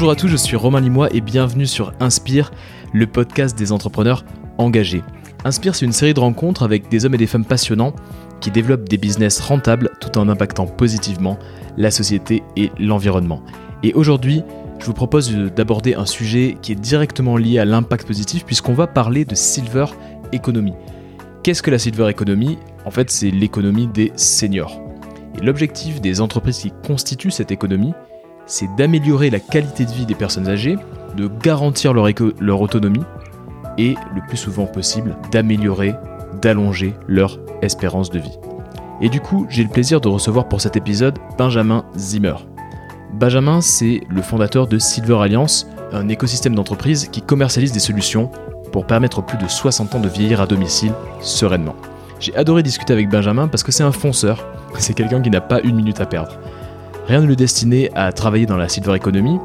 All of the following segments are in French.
Bonjour à tous, je suis Romain Limois et bienvenue sur Inspire, le podcast des entrepreneurs engagés. Inspire, c'est une série de rencontres avec des hommes et des femmes passionnants qui développent des business rentables tout en impactant positivement la société et l'environnement. Et aujourd'hui, je vous propose d'aborder un sujet qui est directement lié à l'impact positif puisqu'on va parler de Silver Economy. Qu'est-ce que la Silver Economy? En fait, c'est l'économie des seniors. Et l'objectif des entreprises qui constituent cette économie, c'est d'améliorer la qualité de vie des personnes âgées, de garantir leur, autonomie et, le plus souvent possible, d'améliorer, d'allonger leur espérance de vie. Et du coup, j'ai le plaisir de recevoir pour cet épisode Benjamin Zimmer. Benjamin, c'est le fondateur de Silver Alliance, un écosystème d'entreprises qui commercialise des solutions pour permettre plus de 60 ans de vieillir à domicile sereinement. J'ai adoré discuter avec Benjamin parce que c'est un fonceur, c'est quelqu'un qui n'a pas une minute à perdre. Rien ne le destinait à travailler dans la silver economy,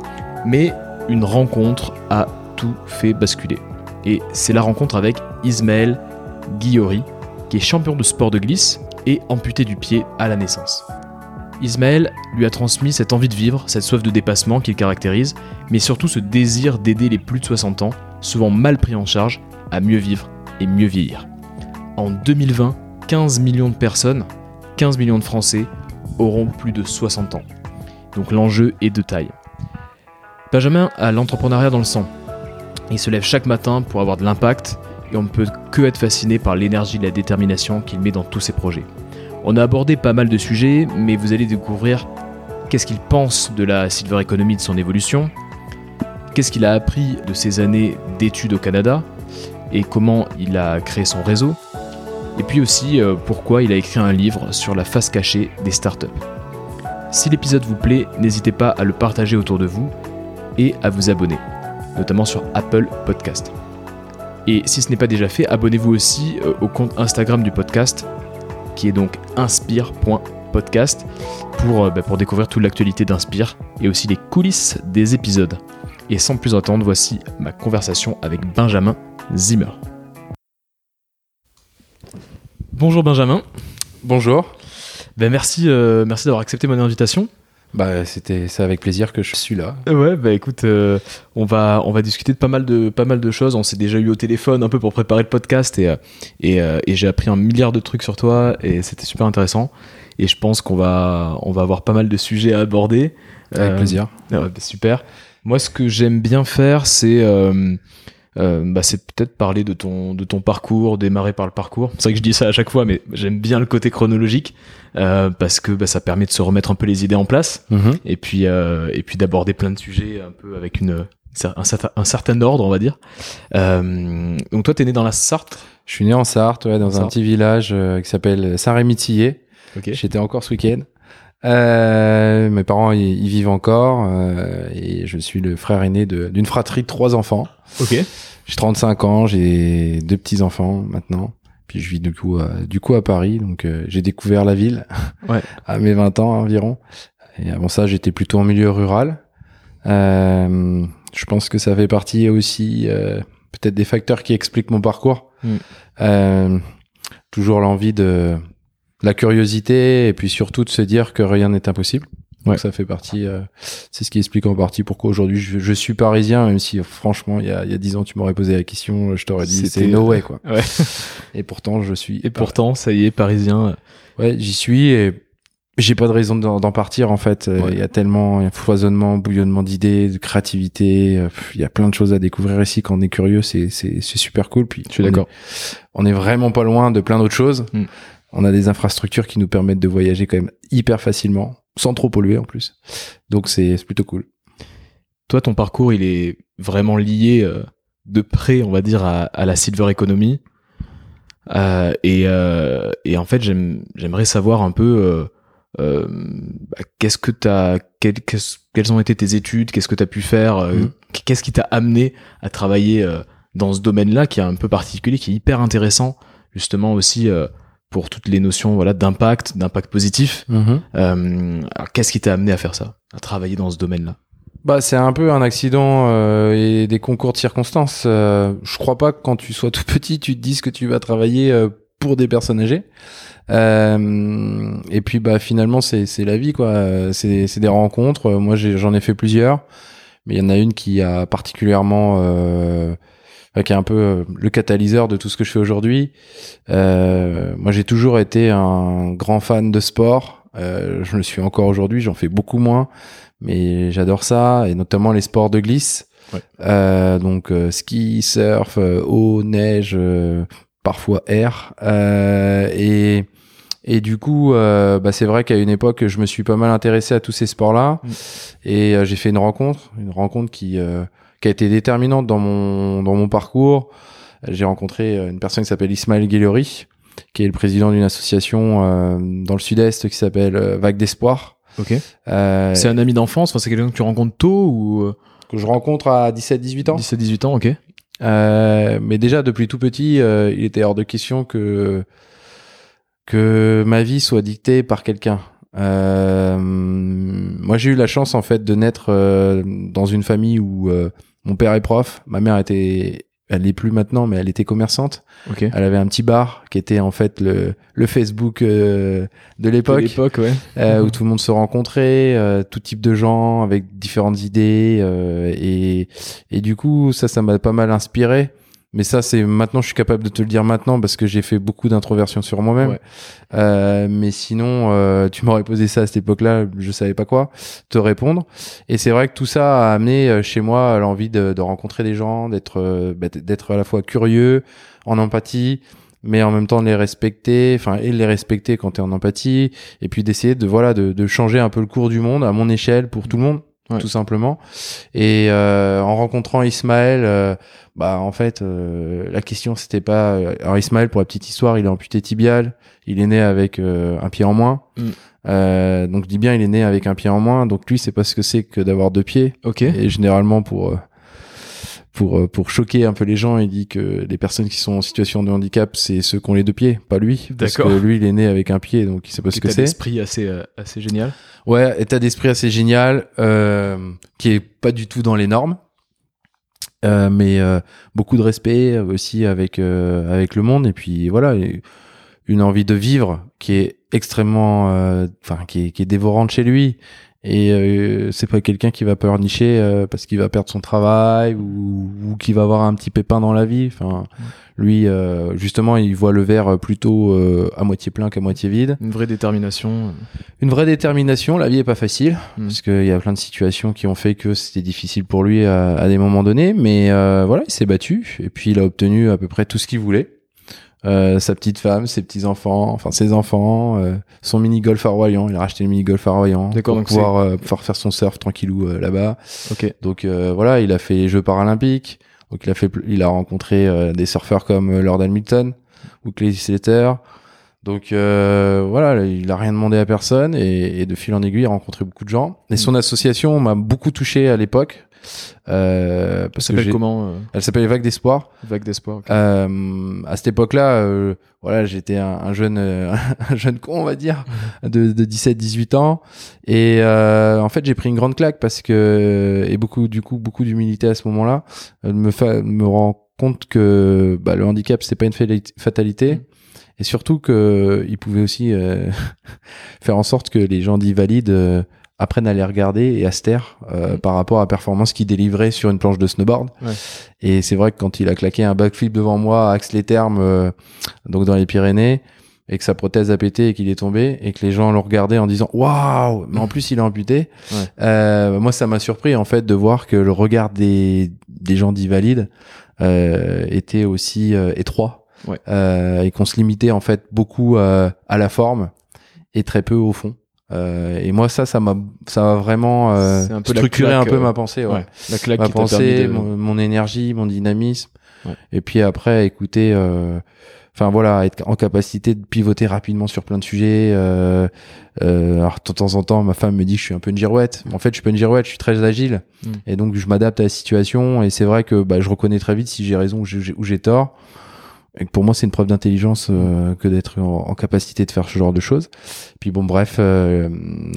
mais une rencontre a tout fait basculer. Et c'est la rencontre avec Ismaël Guillori, qui est champion de sport de glisse et amputé du pied à la naissance. Ismaël lui a transmis cette envie de vivre, cette soif de dépassement qu'il caractérise, mais surtout ce désir d'aider les plus de 60 ans, souvent mal pris en charge, à mieux vivre et mieux vieillir. En 2020, 15 millions de personnes, 15 millions de Français, auront plus de 60 ans. Donc l'enjeu est de taille. Benjamin a l'entrepreneuriat dans le sang. Il se lève chaque matin pour avoir de l'impact et on ne peut que être fasciné par l'énergie et la détermination qu'il met dans tous ses projets. On a abordé pas mal de sujets, mais vous allez découvrir qu'est-ce qu'il pense de la silver economy de son évolution, qu'est-ce qu'il a appris de ses années d'études au Canada et comment il a créé son réseau, et puis aussi euh, pourquoi il a écrit un livre sur la face cachée des startups. Si l'épisode vous plaît, n'hésitez pas à le partager autour de vous et à vous abonner, notamment sur Apple Podcast. Et si ce n'est pas déjà fait, abonnez-vous aussi euh, au compte Instagram du podcast, qui est donc inspire.podcast, pour, euh, bah, pour découvrir toute l'actualité d'Inspire et aussi les coulisses des épisodes. Et sans plus attendre, voici ma conversation avec Benjamin Zimmer. Bonjour Benjamin. Bonjour. Ben merci, euh, merci d'avoir accepté mon invitation. Bah c'était c'est avec plaisir que je suis là. Ouais, bah écoute, euh, on va on va discuter de pas mal de pas mal de choses. On s'est déjà eu au téléphone un peu pour préparer le podcast et euh, et, et j'ai appris un milliard de trucs sur toi et c'était super intéressant. Et je pense qu'on va on va avoir pas mal de sujets à aborder. Avec plaisir. Super. Moi, ce que j'aime bien faire, c'est euh, bah, c'est peut-être parler de ton de ton parcours, démarrer par le parcours. C'est vrai que je dis ça à chaque fois, mais j'aime bien le côté chronologique euh, parce que bah, ça permet de se remettre un peu les idées en place Mhm. et puis euh, et puis d'aborder plein de sujets un peu avec une un, certain- un certain ordre, on va dire. Euh, donc toi, t'es né dans la Sarthe? Je suis né en Sarthe, ouais, dans un Sarthe. petit village euh, qui s'appelle Saint-Rémy-Tillé. Ok. J'étais encore ce week-end. Euh, mes parents y vivent encore euh, et je suis le frère aîné de- d'une fratrie de trois enfants. Ok. J'ai 35 ans, j'ai deux petits enfants maintenant. Puis je vis du coup à, du coup à Paris, donc euh, j'ai découvert la ville Ouais. à mes 20 ans environ. Et avant ça, j'étais plutôt en milieu rural. Euh, je pense que ça fait partie aussi euh, peut-être des facteurs qui expliquent mon parcours. Mm. Euh, toujours l'envie de la curiosité et puis surtout de se dire que rien n'est impossible. Donc Ouais. ça fait partie, euh, c'est ce qui explique en partie pourquoi aujourd'hui je, je suis parisien, même si franchement il y a, il y a 10 ans tu m'aurais posé la question, je t'aurais dit C'était- c'est no way quoi. Ouais. Et pourtant je suis. Et pourtant, ça y est, parisien. Ouais, j'y suis et j'ai pas de raison d'en partir en fait. Euh, Il y a tellement, il y a foisonnement, bouillonnement d'idées, de créativité. euh, Il y a plein de choses à découvrir ici quand on est curieux, c'est c'est super cool. Puis Je suis d'accord. On est vraiment pas loin de plein d'autres choses. Mm. On a des infrastructures qui nous permettent de voyager quand même hyper facilement, sans trop polluer en plus. Donc c'est plutôt cool. Toi, ton parcours, il est vraiment lié euh, de près, on va dire, à, à la silver economy. Euh, et, euh, et en fait, j'aime- j'aimerais savoir un peu bah, qu'est-ce que t'as, quel- quelles ont été tes études, qu'est-ce que tu as pu faire, Mhm. qu'est-ce qui t'a amené à travailler dans ce domaine-là qui est un peu particulier, qui est hyper intéressant, justement aussi pour toutes les notions voilà d'impact, d'impact positif. Euh, alors, qu'est-ce qui t'a amené à faire ça, à travailler dans ce domaine-là? Bah, c'est un peu un accident euh, et des concours de circonstances. Euh, je crois pas que quand tu sois tout petit, tu te dises que tu vas travailler euh, pour des personnes âgées. Euh, et puis bah finalement c'est c'est la vie quoi. Euh, C'est c'est des rencontres. Euh, Moi j'en ai fait plusieurs. mais il y en a une qui a particulièrement euh, qui est un peu euh, le catalyseur de tout ce que je fais aujourd'hui. Euh, moi, j'ai toujours été un grand fan de sport. Euh, je le suis encore aujourd'hui. J'en fais beaucoup moins, mais j'adore ça et notamment les sports de glisse. Ouais. Euh, donc euh, ski, surf, euh, eau, neige, euh, parfois air. Euh, et et du coup, euh, bah, c'est vrai qu'à une époque, je me suis pas mal intéressé à tous ces sports-là. Mm. Et euh, j'ai fait une rencontre, une rencontre qui, euh, qui a été déterminante dans mon, dans mon parcours. J'ai rencontré euh, une personne qui s'appelle Ismaël Guillory, qui est le président d'une association euh, dans le sud-est qui s'appelle euh, Vague d'Espoir. Ok. Euh, C'est un ami d'enfance, enfin, c'est quelqu'un que tu rencontres tôt ou que je rencontre à 17-18 ans. 17-18 ans, ok. Euh, mais déjà depuis tout petit, euh, il était hors de question que que ma vie soit dictée par quelqu'un. Euh, moi, j'ai eu la chance en fait de naître dans une famille où mon père est prof, ma mère était, elle l'est plus maintenant, mais elle était commerçante. Ok. Elle avait un petit bar qui était en fait le le Facebook euh, de l'époque l'époque, ouais. euh, où tout le monde se rencontrait, euh, tout type de gens avec différentes idées euh, et et du coup ça ça m'a pas mal inspiré. Mais ça c'est maintenant je suis capable de te le dire maintenant parce que j'ai fait beaucoup d'introversion sur moi-même. Ouais. Euh, mais sinon euh, tu m'aurais posé ça à cette époque-là, je savais pas quoi te répondre. Et c'est vrai que tout ça a amené euh, chez moi l'envie de, de rencontrer des gens, d'être euh, bah, d'être à la fois curieux, en empathie mais en même temps de les respecter, enfin et de les respecter quand tu es en empathie, et puis d'essayer de voilà de, de changer un peu le cours du monde à mon échelle pour tout le monde, Ouais. tout simplement. Et euh, en rencontrant Ismaël, euh, bah en fait euh, la question c'était pas euh, alors Ismaël pour la petite histoire, il est amputé tibial, il est né avec euh, un pied en moins. Mm. Euh, donc je dis bien il est né avec un pied en moins, donc lui c'est pas ce que c'est que d'avoir deux pieds. Ok. Et généralement pour euh, pour euh, pour choquer un peu les gens, il dit que les personnes qui sont en situation de handicap, c'est ceux qui ont les deux pieds, pas lui. Parce que lui, il est né avec un pied, donc il sait pas ce que État c'est. d'esprit assez, euh, assez génial. Ouais, état d'esprit assez génial, euh, qui est pas du tout dans les normes. Euh, mais euh, beaucoup de respect aussi avec euh, avec le monde et puis voilà une envie de vivre qui est extrêmement euh, enfin qui est qui est dévorante chez lui et euh, c'est pas quelqu'un qui va pleurnicher euh, parce qu'il va perdre son travail ou, ou qui va avoir un petit pépin dans la vie enfin lui euh, justement il voit le verre plutôt euh, à moitié plein qu'à moitié vide Une vraie détermination. une vraie détermination. La vie est pas facile Mm. parce qu'il y a plein de situations qui ont fait que c'était difficile pour lui à, à des moments donnés. Mais euh, voilà, il s'est battu et puis il a obtenu à peu près tout ce qu'il voulait. Euh, sa petite femme, ses petits enfants, enfin ses enfants, euh, son mini golf à Royan. Il a racheté le mini golf à Royan pour pouvoir, euh, pouvoir faire son surf tranquillou euh, là-bas. Ok. Donc euh, voilà, il a fait les Jeux paralympiques. Donc il a fait, il a rencontré euh, des surfeurs comme Lord Hamilton ou Clay Slater. Donc euh, voilà, il a rien demandé à personne et, et de fil en aiguille, il a rencontré beaucoup de gens. Et son association m'a beaucoup touché à l'époque. Euh, parce que s'appelle comment euh, elle s'appelle Vague d'espoir. Vague d'espoir. Euh, à cette époque-là, euh, voilà, j'étais un, un jeune, euh, un jeune con, on va dire, de, de 17-18 ans. Et euh, en fait, j'ai pris une grande claque parce que et beaucoup, du coup, beaucoup d'humilité à ce moment-là, euh, me fa- me rend compte que bah, le handicap c'est pas une fatalité. Et surtout que il pouvait aussi euh, faire en sorte que les gens dits valides euh, apprennent à les regarder et à se taire euh, par rapport à la performance qu'ils délivraient sur une planche de snowboard. Ouais. Et c'est vrai que quand il a claqué un backflip devant moi à Axe-les-Thermes, euh, donc dans les Pyrénées, et que sa prothèse a pété et qu'il est tombé, et que les gens l'ont regardé en disant waouh, mais en plus il est amputé. Ouais. Euh, moi, ça m'a surpris en fait de voir que le regard des des gens dits valides euh, était aussi euh, étroit Ouais. euh, et qu'on se limitait en fait beaucoup euh, à la forme et très peu au fond. Euh, et moi, ça, ça m'a ça m'a vraiment euh, un structuré claque, un peu euh, ma pensée. Ouais Ouais. La claque ma pensée, de... mon, mon énergie, mon dynamisme. Ouais. Et puis après, écouter, euh, enfin voilà, être en capacité de pivoter rapidement sur plein de sujets. Euh, euh, alors de temps en temps, ma femme me dit que je suis un peu une girouette. En fait, je suis pas une girouette, je suis très agile. Mm. Et donc, je m'adapte à la situation. Et c'est vrai que bah, je reconnais très vite si j'ai raison ou j'ai tort. Et pour moi, c'est une preuve d'intelligence euh, que d'être en, en capacité de faire ce genre de choses. Puis bon, bref, euh,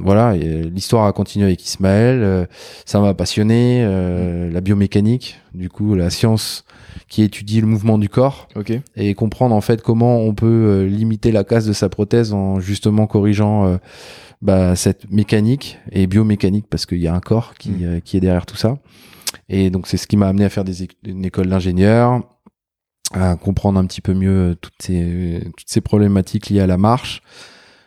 voilà, l'histoire a continué avec Ismaël. euh, ça m'a passionné, euh, la biomécanique, du coup, la science qui étudie le mouvement du corps Ok. et comprendre en fait comment on peut euh, limiter la casse de sa prothèse en justement corrigeant euh, bah, cette mécanique et biomécanique parce qu'il y a un corps qui, Mm. euh, qui est derrière tout ça. Et donc c'est ce qui m'a amené à faire des une école d'ingénieur, à comprendre un petit peu mieux euh, toutes ces, toutes ces problématiques liées à la marche.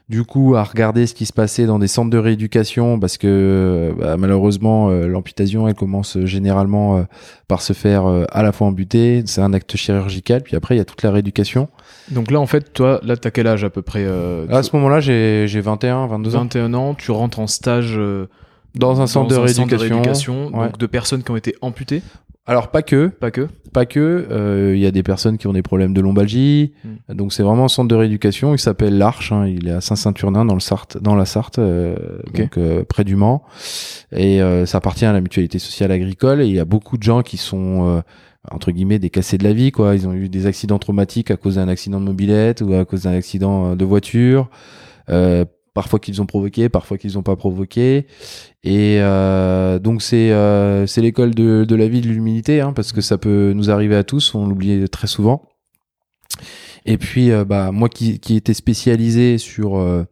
Du coup, à regarder ce qui se passait dans des centres de rééducation, parce que euh, bah, malheureusement, euh, l'amputation, elle commence généralement par se faire à la fois amputer, c'est un acte chirurgical, puis après, il y a toute la rééducation. Donc là, en fait, toi, là, t'as quel âge à peu près euh, À ce moment-là, j'ai j'ai 21, 22 ans. 21 ans, tu rentres en stage euh, Dans un centre de rééducation. rééducation, ouais. donc de personnes qui ont été amputées, Alors, pas que, pas que. pas que. euh, Il y a des personnes qui ont des problèmes de lombalgie. Mm. Donc, c'est vraiment un centre de rééducation. Il s'appelle l'Arche. hein, il est à Saint-Saturnin, dans, le Sarthe, dans la Sarthe, euh, donc euh, près du Mans. Et euh, ça appartient à la mutualité sociale agricole. Et il y a beaucoup de gens qui sont... euh, entre guillemets des cassés de la vie quoi ils ont eu des accidents traumatiques à cause d'un accident de mobilette ou à cause d'un accident de voiture euh, parfois qu'ils ont provoqué parfois qu'ils n'ont pas provoqué. Et euh, donc c'est euh, l'école de, la vie de l'humilité hein, parce que ça peut nous arriver à tous on l'oublie très souvent. Et puis euh, bah moi qui, étais spécialisé sur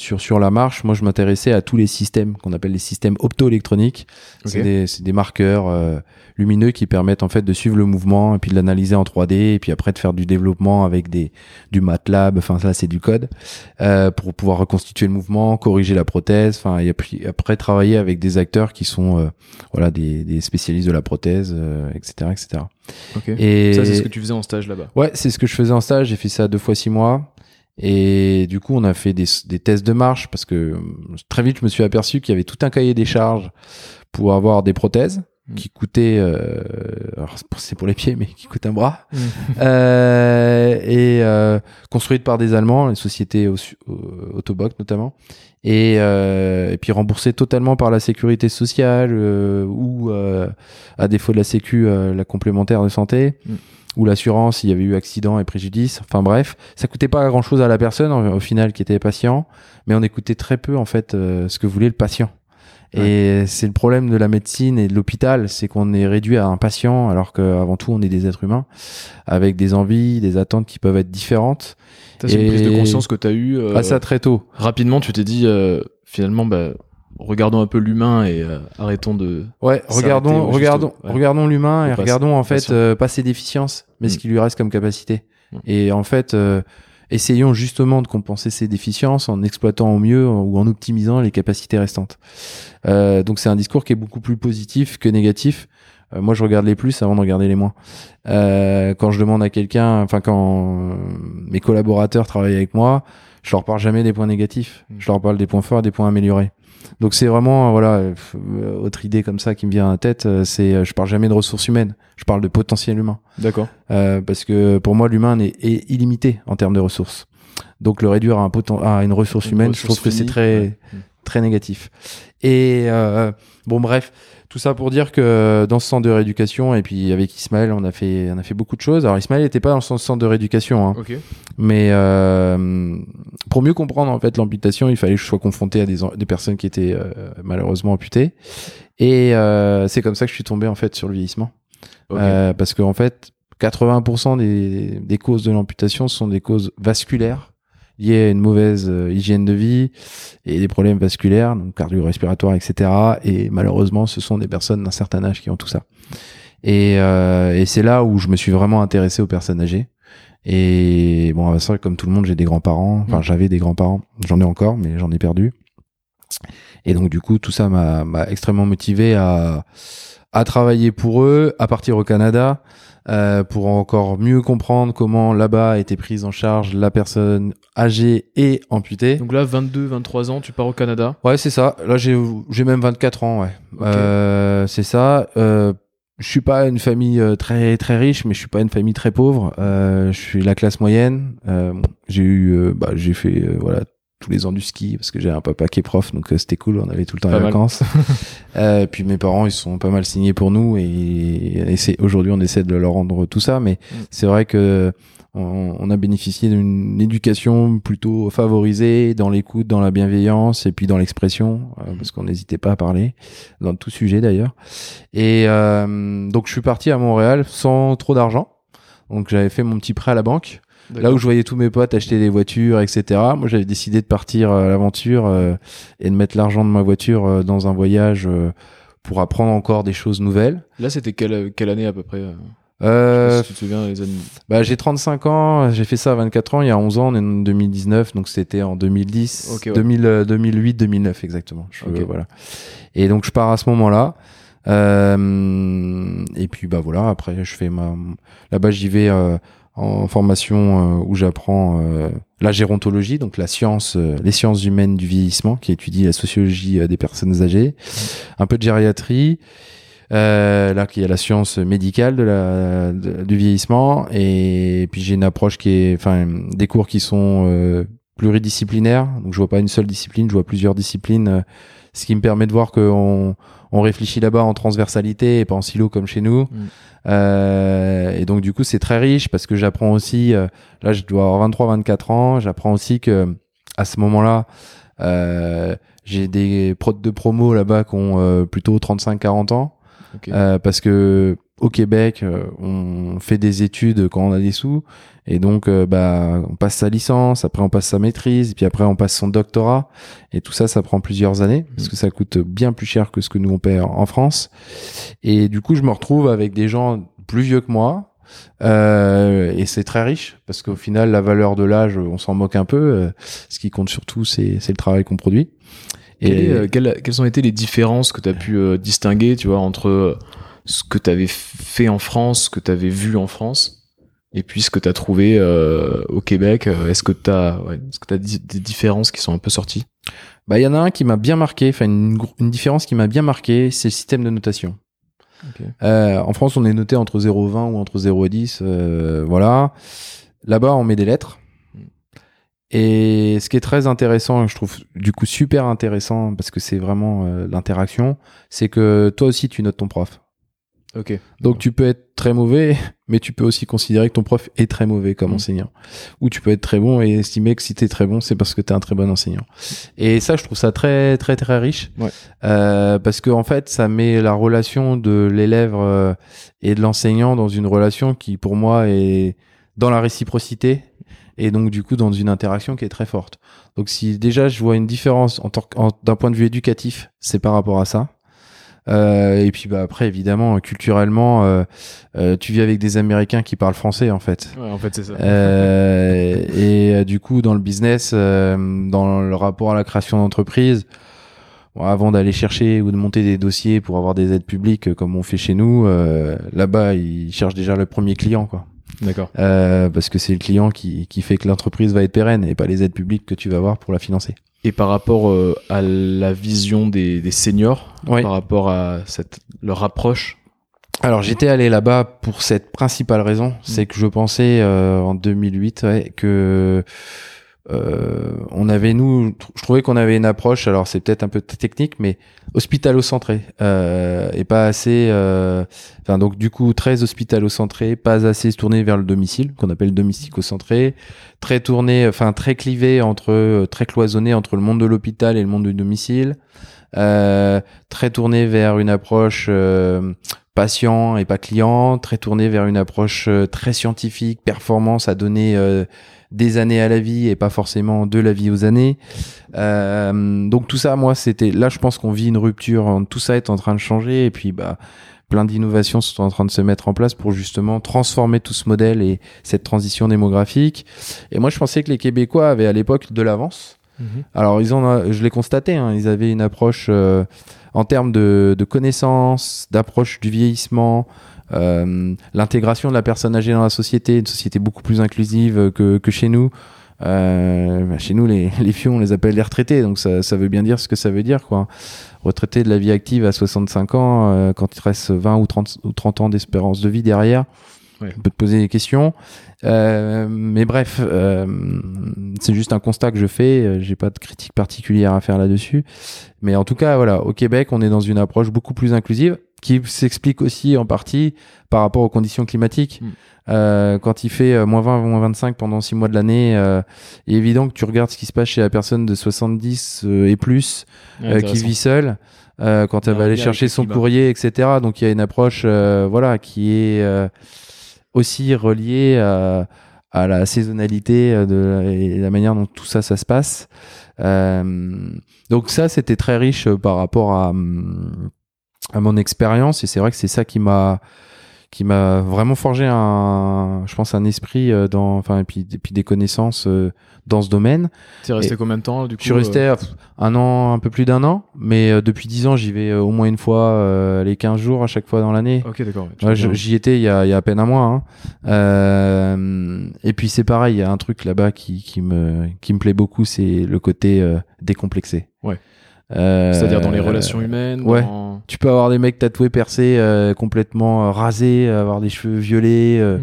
sur sur la marche moi je m'intéressais à tous les systèmes qu'on appelle les systèmes optoélectroniques c'est Ok. des, c'est des marqueurs euh, lumineux qui permettent en fait de suivre le mouvement et puis de l'analyser en 3D et puis après de faire du développement avec des du MATLAB enfin ça c'est du code euh, pour pouvoir reconstituer le mouvement corriger la prothèse enfin et puis après travailler avec des acteurs qui sont euh, voilà des, des spécialistes de la prothèse euh, etc etc Ok. et Ça, c'est ce que tu faisais en stage là-bas. Ouais, c'est ce que je faisais en stage. J'ai fait ça deux fois six mois. Et du coup, on a fait des, des tests de marche parce que euh, très vite, je me suis aperçu qu'il y avait tout un cahier des charges pour avoir des prothèses Mm. qui coûtaient, euh, alors c'est pour- les pieds, mais qui coûtent un bras, Mm. euh, et euh, construites par des Allemands, une société au, au- Autoboc notamment, et, euh, et puis remboursées totalement par la sécurité sociale euh, ou euh, à défaut de la sécu, euh, la complémentaire de santé Mm. Ou l'assurance s'il y avait eu accident et préjudice. Enfin bref, ça coûtait pas grand chose à la personne au final qui était patient, mais on écoutait très peu en fait euh, ce que voulait le patient. Et c'est le problème de la médecine et de l'hôpital, c'est qu'on est réduit à un patient alors qu'avant tout on est des êtres humains avec des envies, des attentes qui peuvent être différentes. C'est une prise de conscience que tu as eue. euh, À ça très tôt. rapidement, tu t'es dit, euh, finalement, bah, regardons un peu l'humain et euh, arrêtons de. Ouais, regardons, au regardons, ouais. regardons l'humain et regardons en fait euh, pas ses déficiences, mais ce Mm. qui lui reste comme capacité. Mm. Et en fait, euh, essayons justement de compenser ces déficiences en exploitant au mieux ou en optimisant les capacités restantes. Euh, donc c'est un discours qui est beaucoup plus positif que négatif. Euh, moi, je regarde les plus avant de regarder les moins. Euh, quand je demande à quelqu'un, enfin quand mes collaborateurs travaillent avec moi, je leur parle jamais des points négatifs. Mm. Je leur parle des points forts, des points améliorés. Donc c'est vraiment euh, voilà euh, autre idée comme ça qui me vient à la tête, euh, c'est je parle jamais de ressources humaines, je parle de potentiel humain D'accord. Euh, parce que pour moi l'humain est, est illimité en termes de ressources. Donc le réduire à, un poten- à une ressource Une humaine, je trouve que c'est très ouais. Très négatif. Et euh, bon bref, tout ça pour dire que dans ce centre de rééducation et puis avec Ismaël, on a fait on a fait beaucoup de choses. Alors Ismaël n'était pas dans ce centre de rééducation, hein, mais euh, pour mieux comprendre en fait l'amputation, il fallait que je sois confronté à des, personnes qui étaient euh, malheureusement amputées. Et c'est comme ça que je suis tombé en fait sur le vieillissement, parce qu'en fait, 80% des, des causes de l'amputation sont des causes vasculaires liées à une mauvaise euh, hygiène de vie et des problèmes vasculaires, donc cardio-respiratoires, etc. Et malheureusement, ce sont des personnes d'un certain âge qui ont tout ça. Et, euh, et c'est là où je me suis vraiment intéressé aux personnes âgées. Et bon, c'est vrai que comme tout le monde, j'ai des grands-parents. Enfin, Mm. j'avais des grands-parents. J'en ai encore, mais j'en ai perdu. Et donc, du coup, tout ça m'a m'a extrêmement motivé à, à travailler pour eux, à partir au Canada, euh, pour encore mieux comprendre comment là-bas a été prise en charge la personne âgée et amputée. Donc là, 22, 23 ans, tu pars au Canada. Ouais, c'est ça. Là, j'ai même 24 ans, ouais. Euh, c'est ça. Euh, je suis pas une famille euh, très très riche, mais je suis pas une famille très pauvre. Euh, je suis la classe moyenne. Euh, j'ai eu, euh, bah, j'ai fait euh, voilà tous les ans du ski parce que j'ai un papa qui est prof, donc euh, c'était cool. On avait tout le temps Pas les mal. vacances. euh, puis mes parents, ils sont pas mal signés pour nous et, et c'est aujourd'hui on essaie de leur rendre tout ça, mais Mm. c'est vrai que on, on a bénéficié d'une éducation plutôt favorisée dans l'écoute, dans la bienveillance et puis dans l'expression, euh, parce qu'on n'hésitait pas à parler, dans tout sujet d'ailleurs. Et euh, donc je suis parti à Montréal sans trop d'argent. Donc j'avais fait mon petit prêt à la banque. Là où je voyais tous mes potes acheter des voitures, etc. Moi, j'avais décidé de partir à l'aventure euh, et de mettre l'argent de ma voiture euh, dans un voyage euh, pour apprendre encore des choses nouvelles. Là, c'était quelle, quelle année à peu près euh, Euh, je sais pas si tu te souviens les années. bah, j'ai 35 ans, j'ai fait ça à 24 ans, il y a 11 ans, on est en 2019, donc c'était en 2010, Ok, ouais. 2000, euh, 2008, 2009 exactement. Je- voilà. Et donc je pars à ce moment-là. Euh, et puis bah voilà, après je fais ma là-bas j'y vais euh, en formation euh, où j'apprends euh, la gérontologie, donc la science, euh, les sciences humaines du vieillissement, qui étudie la sociologie des personnes âgées, un peu de gériatrie. Euh, là, qui est la science médicale de la, du vieillissement, et puis j'ai une approche qui est, enfin, des cours qui sont euh, pluridisciplinaires. Donc, je vois pas une seule discipline, je vois plusieurs disciplines, ce qui me permet de voir qu'on on réfléchit là-bas en transversalité et pas en silo comme chez nous. Mm. Euh, et donc, du coup, c'est très riche parce que j'apprends aussi. euh, là, je dois avoir 23-24 ans. J'apprends aussi que à ce moment-là. Euh, j'ai des prods de promo là-bas qui ont euh, plutôt 35-40 ans. Euh, parce que au Québec, euh, on fait des études quand on a des sous, et donc euh, bah on passe sa licence, après on passe sa maîtrise, et puis après on passe son doctorat, et tout ça, ça prend plusieurs années parce Mhm. que ça coûte bien plus cher que ce que nous on paie en France. Et du coup, je me retrouve avec des gens plus vieux que moi. Euh, et c'est très riche parce qu'au final la valeur de l'âge on s'en moque un peu euh, ce qui compte surtout c'est c'est le travail qu'on produit et euh, quelle- quelles ont été les différences que tu as pu euh, distinguer, tu vois, entre ce que tu avais fait en France, ce que tu avais vu en France, et puis ce que tu as trouvé euh, au Québec euh, Est-ce que tu as, ouais, est-ce que t'as di- des différences qui sont un peu sorties? Bah, il y en a un qui m'a bien marqué, enfin une, une différence qui m'a bien marqué, c'est le système de notation. Euh, en France, on est noté entre 0,20 ou entre 0 et 10, euh, voilà. Là-bas, on met des lettres. Et ce qui est très intéressant, je trouve du coup super intéressant parce que c'est vraiment euh, l'interaction, c'est que toi aussi tu notes ton prof. Ok. Donc tu peux être très mauvais, mais tu peux aussi considérer que ton prof est très mauvais comme Mm. enseignant. Ou tu peux être très bon et estimer que si t'es très bon, c'est parce que t'es un très bon enseignant. Et ça, je trouve ça très très très riche, Ouais. Euh, parce que en fait, ça met la relation de l'élève euh, et de l'enseignant dans une relation qui, pour moi, est dans la réciprocité et donc du coup dans une interaction qui est très forte. Donc si déjà je vois une différence en en- d'un point de vue éducatif, c'est par rapport à ça. Euh, et puis bah après évidemment culturellement euh, euh, tu vis avec des Américains qui parlent français en fait. Ouais, en fait, c'est ça. Euh, et euh, du coup dans le business, euh, dans le rapport à la création d'entreprise, bon, avant d'aller chercher ou de monter des dossiers pour avoir des aides publiques comme on fait chez nous, euh, là-bas ils cherchent déjà le premier client quoi. D'accord. Euh, parce que c'est le client qui, qui fait que l'entreprise va être pérenne et pas les aides publiques que tu vas avoir pour la financer. Et par rapport euh, à la vision des, des seniors, Oui. par rapport à cette, leur approche, Alors j'étais allé là-bas pour cette principale raison, c'est que je pensais euh, en 2008 ouais, que on avait nous, je trouvais qu'on avait une approche. Alors c'est peut-être un peu technique, mais hospitalo-centré euh, et pas assez. euh, Enfin donc du coup très hospitalo-centré, pas assez tourné vers le domicile qu'on appelle domestico-centré, très tourné, enfin très clivé entre, euh, très cloisonné entre le monde de l'hôpital et le monde du domicile. Euh, très tourné vers une approche euh, patient et pas client, très tourné vers une approche euh, très scientifique, performance à donner euh, des années à la vie et pas forcément de la vie aux années. Euh, donc tout ça, moi, c'était là, je pense qu'on vit une rupture. Tout ça est en train de changer et puis bah plein d'innovations sont en train de se mettre en place pour justement transformer tout ce modèle et cette transition démographique. Et moi, je pensais que les Québécois avaient à l'époque de l'avance. Alors, ils ont, je l'ai constaté, hein, ils avaient une approche euh, en termes de, de connaissances, d'approche du vieillissement, l'intégration de la personne âgée dans la société, une société beaucoup plus inclusive que, que chez nous. Euh, bah, chez nous, les, les fions, on les appelle les retraités, donc ça, ça veut bien dire ce que ça veut dire, quoi. Retraité de la vie active à 65 ans, euh, quand il te reste 20 ou 30, ou 30 ans d'espérance de vie derrière, Ouais. on peut te poser des questions. Euh, mais bref, euh, c'est juste un constat que je fais. euh, J'ai pas de critique particulière à faire là-dessus. Mais en tout cas, voilà, au Québec, on est dans une approche beaucoup plus inclusive. Qui s'explique aussi en partie par rapport aux conditions climatiques. Mm. Euh, quand il fait euh, moins 20, moins 25 pendant 6 mois de l'année, euh, il est évident que tu regardes ce qui se passe chez la personne de 70 euh, et plus euh, qui vit seule. euh, quand elle va aller chercher son courrier, etc. Donc il y a une approche, euh, voilà, qui est euh, aussi reliée à, à la saisonnalité de, et la manière dont tout ça, ça se passe. Euh, donc ça, c'était très riche par rapport à, hum, à mon expérience et c'est vrai que c'est ça qui m'a qui m'a vraiment forgé un je pense un esprit euh, dans enfin et puis, et puis des connaissances euh, dans ce domaine Tu es resté Et- combien de temps du coup je suis resté euh, un an un peu plus d'un an mais depuis dix ans j'y vais au moins une fois euh, les 15 jours à chaque fois dans l'année Ok, d'accord. ouais, j'y étais il y, a, il y a à peine un mois. hein. Euh, et puis c'est pareil, il y a un truc là-bas qui, qui, me, qui me plaît beaucoup, c'est le côté euh, décomplexé. Ouais. Euh, C'est-à-dire dans les relations humaines. ouais. dans- Tu peux avoir des mecs tatoués, percés, euh, complètement euh, rasés, avoir des cheveux violets. euh, Mm.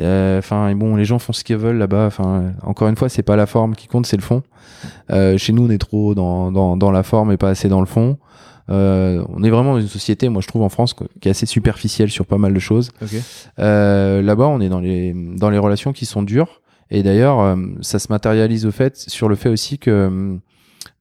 euh, Enfin, et bon, les gens font ce qu'ils veulent là-bas. Enfin, euh, encore une fois, c'est pas la forme qui compte, c'est le fond. Euh, chez nous, on est trop dans, dans, dans la forme et pas assez dans le fond. Euh, on est vraiment dans une société, moi je trouve en France, quoi, qui est assez superficielle sur pas mal de choses. Ok. Euh, Là-bas, on est dans les, dans les relations qui sont dures. Et d'ailleurs, euh, ça se matérialise au fait sur le fait aussi que euh,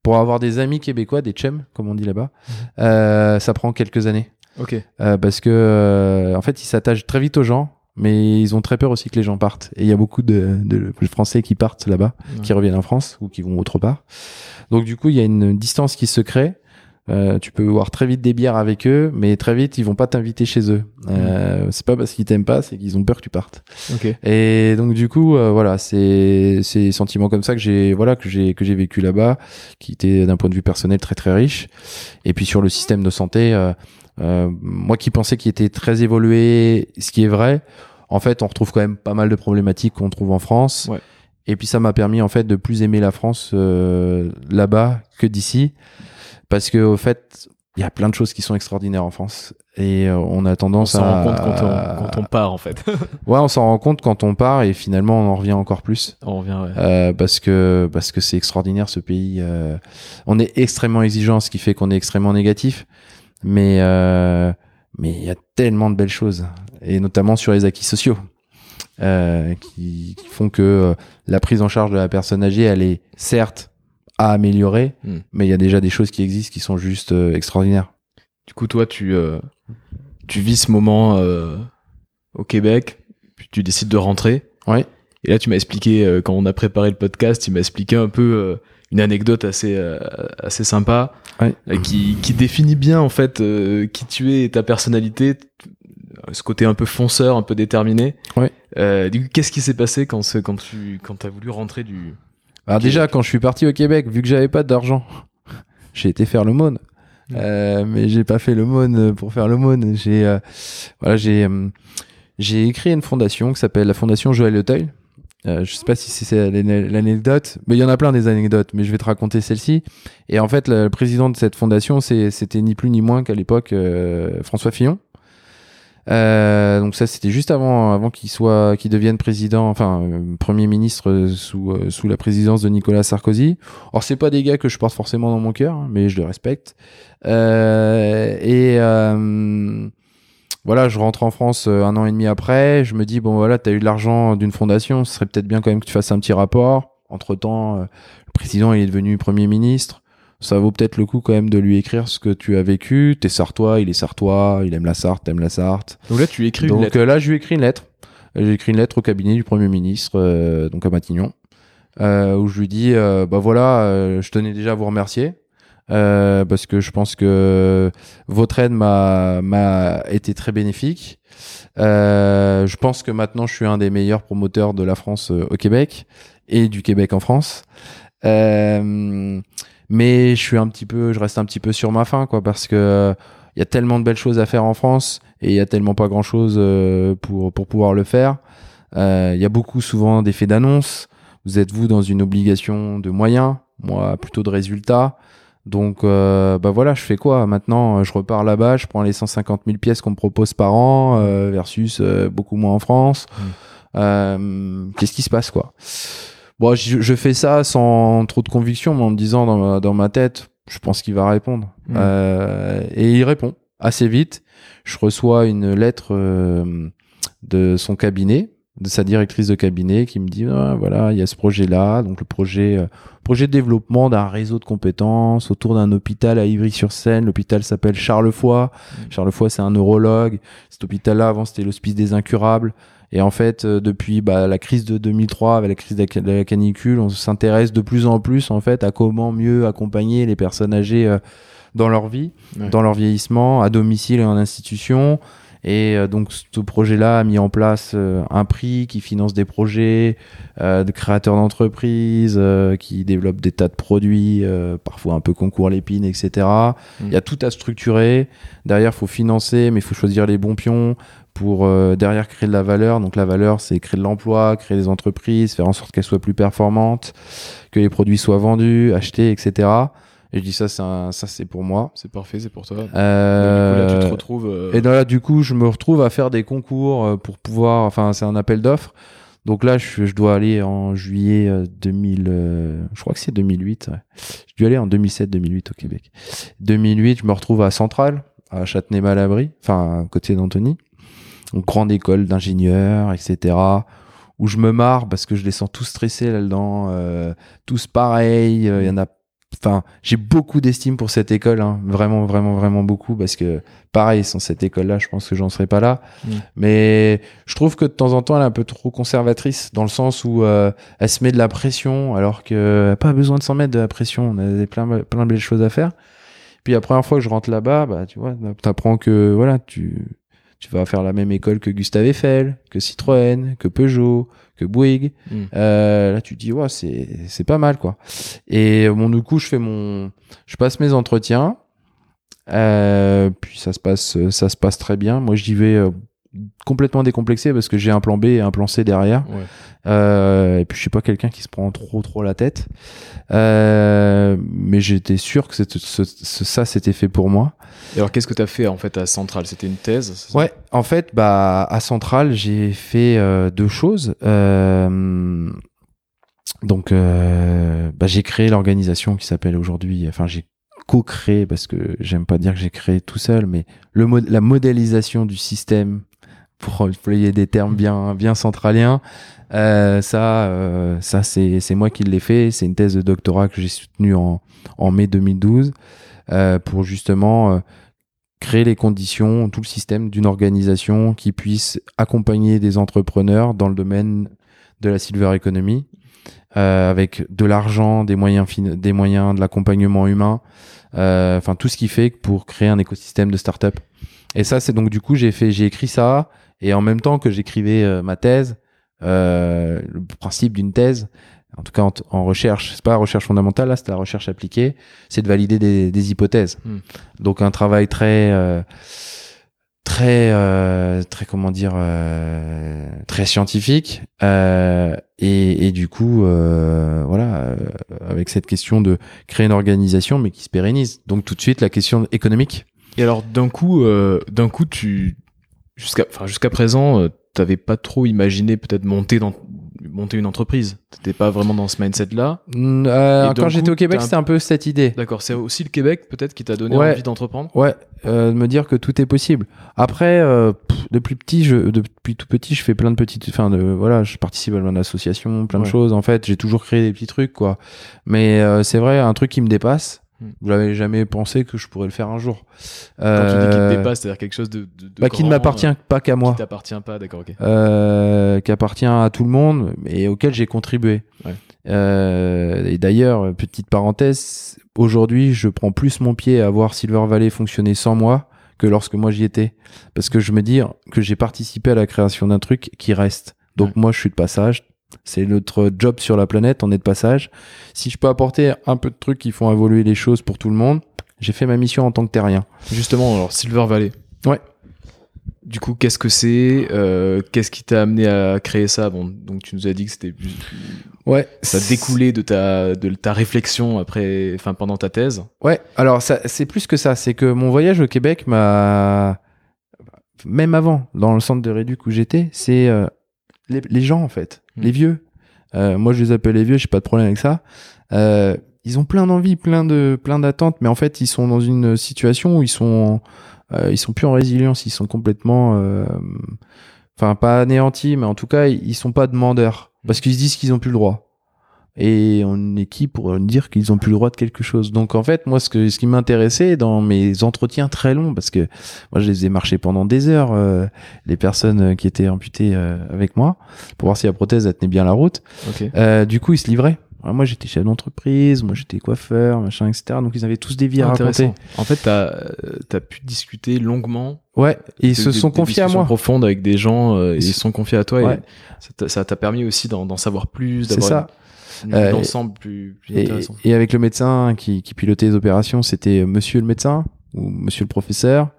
pour avoir des amis québécois, des chums, comme on dit là-bas, euh, ça prend quelques années. Ok. Euh, parce que, euh, en fait, ils s'attachent très vite aux gens, mais ils ont très peur aussi que les gens partent. Et il y a beaucoup de, de Français qui partent là-bas, qui reviennent en France ou qui vont autre part. Donc, du coup, il y a une distance qui se crée. Euh, tu peux boire très vite des bières avec eux, mais très vite, ils vont pas t'inviter chez eux. Euh, C'est pas parce qu'ils t'aiment pas, c'est qu'ils ont peur que tu partes. Ok. Et donc du coup, euh, voilà, c'est c'est des sentiments comme ça que j'ai voilà que j'ai que j'ai vécu là-bas, qui était d'un point de vue personnel très très riche. Et puis sur le système de santé, euh, euh, moi qui pensais qu'il était très évolué, ce qui est vrai, en fait, on retrouve quand même pas mal de problématiques qu'on trouve en France. Ouais. Et puis ça m'a permis en fait de plus aimer la France euh, là-bas que d'ici, parce que au fait, il y a plein de choses qui sont extraordinaires en France et euh, on a On tendance s'en à rend compte quand on, quand on part en fait. Ouais, on s'en rend compte quand on part et finalement on en revient encore plus on revient. Ouais. euh, parce que parce que c'est extraordinaire ce pays. euh. on est extrêmement exigeant, ce qui fait qu'on est extrêmement négatif. Mais euh, mais il y a tellement de belles choses et notamment sur les acquis sociaux euh, qui, qui font que euh, la prise en charge de la personne âgée, elle est certes à améliorer, Hmm. mais il y a déjà des choses qui existent qui sont juste euh, extraordinaires. Du coup, toi, tu euh, tu vis ce moment euh, au Québec, puis tu décides de rentrer. Ouais. Et là, tu m'as expliqué euh, quand on a préparé le podcast, tu m'as expliqué un peu euh, une anecdote assez euh, assez sympa Ouais. qui qui définit bien en fait euh, qui tu es et ta personnalité. Ce côté un peu fonceur, un peu déterminé. Ouais. Euh, du coup, qu'est-ce qui s'est passé quand quand tu quand t'as voulu rentrer du Alors déjà, quand je suis parti au Québec, vu que j'avais pas d'argent, j'ai été faire l'aumône. Mm. Euh, mais j'ai pas fait l'aumône pour faire l'aumône. J'ai euh, voilà, j'ai euh, j'ai créé une fondation qui s'appelle la Fondation Joël Auteuil. Euh, je sais pas si c'est l'ane- l'anecdote, mais il y en a plein des anecdotes, mais je vais te raconter celle-ci. Et en fait, le président de cette fondation, c'était ni plus ni moins qu'à l'époque euh, François Fillon. Euh, donc ça, c'était juste avant, avant qu'il soit, qu'il devienne président, enfin euh, premier ministre sous euh, sous la présidence de Nicolas Sarkozy. Alors c'est pas des gars que je porte forcément dans mon cœur, hein, mais je les respecte. Et voilà, je rentre en France un an et demi après. Je me dis bon voilà, t'as eu de l'argent d'une fondation, ce serait peut-être bien quand même que tu fasses un petit rapport. Entre temps, le président il est devenu premier ministre. Ça vaut peut-être le coup quand même de lui écrire ce que tu as vécu. T'es sartois, il est sartois, il aime la Sarthe, t'aimes la Sarthe. Donc là, tu écris une Donc lettre. euh, là, je lui ai écrit une lettre. J'ai écrit une lettre au cabinet du Premier ministre, euh, donc à Matignon, euh, où je lui dis, euh, bah voilà, je tenais déjà à vous remercier. parce que je pense que votre aide m'a m'a été très bénéfique. Je pense que maintenant je suis un des meilleurs promoteurs de la France au Québec et du Québec en France. Euh, mais je suis un petit peu, je reste un petit peu sur ma faim, quoi, parce que euh, il y a tellement de belles choses à faire en France et il y a tellement pas grand chose pour pour pouvoir le faire. Euh, Il y a beaucoup souvent d'effets d'annonce. Vous êtes vous dans une obligation de moyens, moi plutôt de résultats. Donc euh, bah voilà, je fais quoi maintenant? Je repars là-bas, je prends les 150 000 pièces qu'on me propose par an euh, versus euh, beaucoup moins en France. Euh, Qu'est-ce qui se passe quoi? Bon, je, je fais ça sans trop de conviction, mais en me disant dans ma, dans ma tête, je pense qu'il va répondre. Mm. Euh, et il répond. assez vite, je reçois une lettre euh, de son cabinet, de sa directrice de cabinet, qui me dit ah, voilà, il y a ce projet-là, donc le projet, euh, projet de développement d'un réseau de compétences autour d'un hôpital à Ivry-sur-Seine. L'hôpital s'appelle Charlefoy. Charlefoy, c'est un neurologue. Cet hôpital-là, avant, c'était l'hospice des incurables. Et en fait, euh, depuis bah, la crise de 2003, avec la crise de la, canicule, on s'intéresse de plus en plus en fait à comment mieux accompagner les personnes âgées euh, dans leur vie, Ouais. dans leur vieillissement, à domicile et en institution. Et euh, donc ce projet-là a mis en place euh, un prix qui finance des projets euh, de créateurs d'entreprises, qui développent des tas de produits, parfois un peu concours l'épine, etc. Il y a tout à structurer. Derrière, faut financer, mais il faut choisir les bons pions pour euh, derrière créer de la valeur. Donc la valeur, c'est créer de l'emploi, créer des entreprises, faire en sorte qu'elles soient plus performantes, que les produits soient vendus, achetés, etc. Et je dis ça, c'est un- ça c'est pour moi. C'est parfait, c'est pour toi. Donc, Euh, du coup, là, tu te retrouves. euh, et là, du coup, je me retrouve à faire des concours euh, pour pouvoir. Enfin, c'est un appel d'offres. Donc là, je, je dois aller en juillet euh, 2000. euh, je crois que c'est 2008. ouais. Je dois aller en 2007-2008 au Québec. 2008, je me retrouve à Centrale, à Châtenay-Malabry, enfin à côté d'Antony. Donc grande école d'ingénieurs, etc. Où je me marre parce que je les sens tous stressés là-dedans, euh, tous pareils. euh, Il y en a. Enfin, j'ai beaucoup d'estime pour cette école, hein, vraiment, vraiment, vraiment beaucoup, parce que pareil, sans cette école-là, je pense que j'en serais pas là. Mm. Mais je trouve que de temps en temps, elle est un peu trop conservatrice, dans le sens où euh, elle se met de la pression, alors que a pas besoin de s'en mettre de la pression. On a plein, plein de belles choses à faire. Puis la première fois que je rentre là-bas, bah, tu vois, t'apprends que voilà, tu, tu vas faire la même école que Gustave Eiffel, que Citroën, que Peugeot, que Bouygues. Mm. Euh, là, tu te dis, ouais, c'est, c'est pas mal, quoi. Et bon, du coup, je fais mon, je passe mes entretiens. Euh, puis ça se passe, ça se passe très bien. Moi, j'y vais euh, complètement décomplexé parce que j'ai un plan B et un plan C derrière. Ouais. Euh, et puis je suis pas quelqu'un qui se prend trop trop la tête. Euh, mais j'étais sûr que ce- ça c'était fait pour moi. Et alors, qu'est-ce que tu as fait en fait à Centrale? C'était une thèse Ouais, en fait, bah à Centrale, j'ai fait euh, deux choses. Euh, donc, euh, bah, j'ai créé l'organisation qui s'appelle aujourd'hui. Enfin, j'ai co-créé parce que j'aime pas dire que j'ai créé tout seul, mais le mod- la modélisation du système pour employer des termes bien bien centraliens. Euh, ça, euh, ça c'est moi qui l'ai fait. C'est une thèse de doctorat que j'ai soutenue en en mai 2012 euh, pour justement créer les conditions, tout le système d'une organisation qui puisse accompagner des entrepreneurs dans le domaine de la silver economy, avec de l'argent, des moyens, des moyens, de l'accompagnement humain, enfin tout ce qui fait pour créer un écosystème de start-up. Et ça, c'est donc du coup j'ai fait, j'ai écrit ça, et en même temps que j'écrivais euh, ma thèse, euh, le principe d'une thèse, en tout cas en, en recherche, c'est pas la recherche fondamentale, là c'est la recherche appliquée, c'est de valider des, des hypothèses. Hmm. Donc un travail très euh, très euh, très comment dire euh, très scientifique euh, et, et du coup euh, voilà euh, avec cette question de créer une organisation mais qui se pérennise. Donc tout de suite la question économique. Et alors, d'un coup, euh, d'un coup, tu jusqu'à, enfin, jusqu'à présent, euh, t'avais pas trop imaginé peut-être monter dans monter une entreprise. T'étais pas vraiment dans ce mindset-là. Mm, euh, quand j'étais au Québec c'était un peu cette idée. D'accord. C'est aussi le Québec peut-être qui t'a donné Ouais. envie d'entreprendre? Ouais, euh, de me dire que tout est possible. Après, euh, pff, depuis petit, je, depuis tout petit, je fais plein de petites, enfin, de, voilà, je participe à plein d'associations, plein de choses. En fait, j'ai toujours créé des petits trucs, quoi. Mais euh, c'est vrai, un truc qui me dépasse. Hmm. Vous l'avez jamais pensé que je pourrais le faire un jour. Quand tu dis qu'il te Euh, dépasse, c'est-à-dire quelque chose de, de, de bah, qui ne m'appartient euh, pas qu'à moi, Qui t'appartient pas, d'accord, ok. euh, qui appartient à tout le monde et auquel j'ai contribué. Ouais. Euh, et d'ailleurs, petite parenthèse, aujourd'hui, je prends plus mon pied à voir Silver Valley fonctionner sans moi que lorsque moi j'y étais. Parce que je me dis que j'ai participé à la création d'un truc qui reste. Donc Ouais. moi, je suis de passage. C'est notre job sur la planète, on est de passage. Si je peux apporter un peu de trucs qui font évoluer les choses pour tout le monde, j'ai fait ma mission en tant que terrien. Justement, alors Silver Valley. Ouais. Du coup, qu'est-ce que c'est euh, Qu'est-ce qui t'a amené à créer ça? Bon, donc tu nous as dit que c'était Ouais. ça découlait de ta de ta réflexion après, enfin pendant ta thèse. Ouais, alors c'est plus que ça. C'est que mon voyage au Québec m'a. Même avant, dans le centre de réduc où j'étais, c'est euh, les, les gens en fait, Mm. les vieux. Euh, moi, je les appelle les vieux, j'ai pas de problème avec ça. Euh, ils ont plein d'envie, plein de, plein d'attentes, mais en fait, ils sont dans une situation où ils sont euh, ils sont plus en résilience, ils sont complètement, euh, enfin pas anéantis, mais en tout cas ils sont pas demandeurs parce qu'ils se disent qu'ils ont plus le droit. Et on est qui pour dire qu'ils ont plus le droit de quelque chose Donc en fait, moi, ce que ce qui m'intéressait dans mes entretiens très longs, parce que moi, je les ai marchés pendant des heures, euh, les personnes qui étaient amputées euh, avec moi, pour voir si la prothèse elle tenait bien la route. Ok. Euh, du coup, ils se livraient. Alors, moi, j'étais chef d'entreprise, moi, j'étais coiffeur, machin, etc. Donc, ils avaient tous des vies à raconter. En fait, t'as as pu discuter longuement. Ouais, et ils se des- sont des confiés à moi. profondes avec des gens euh, et ils se sont confiés à toi. Ouais. Et ça t'a- permis aussi d'en savoir plus, C'est ça. Euh, d'ensemble plus, plus Et, avec le médecin qui, qui pilotait les opérations, c'était monsieur le médecin ou monsieur le professeur.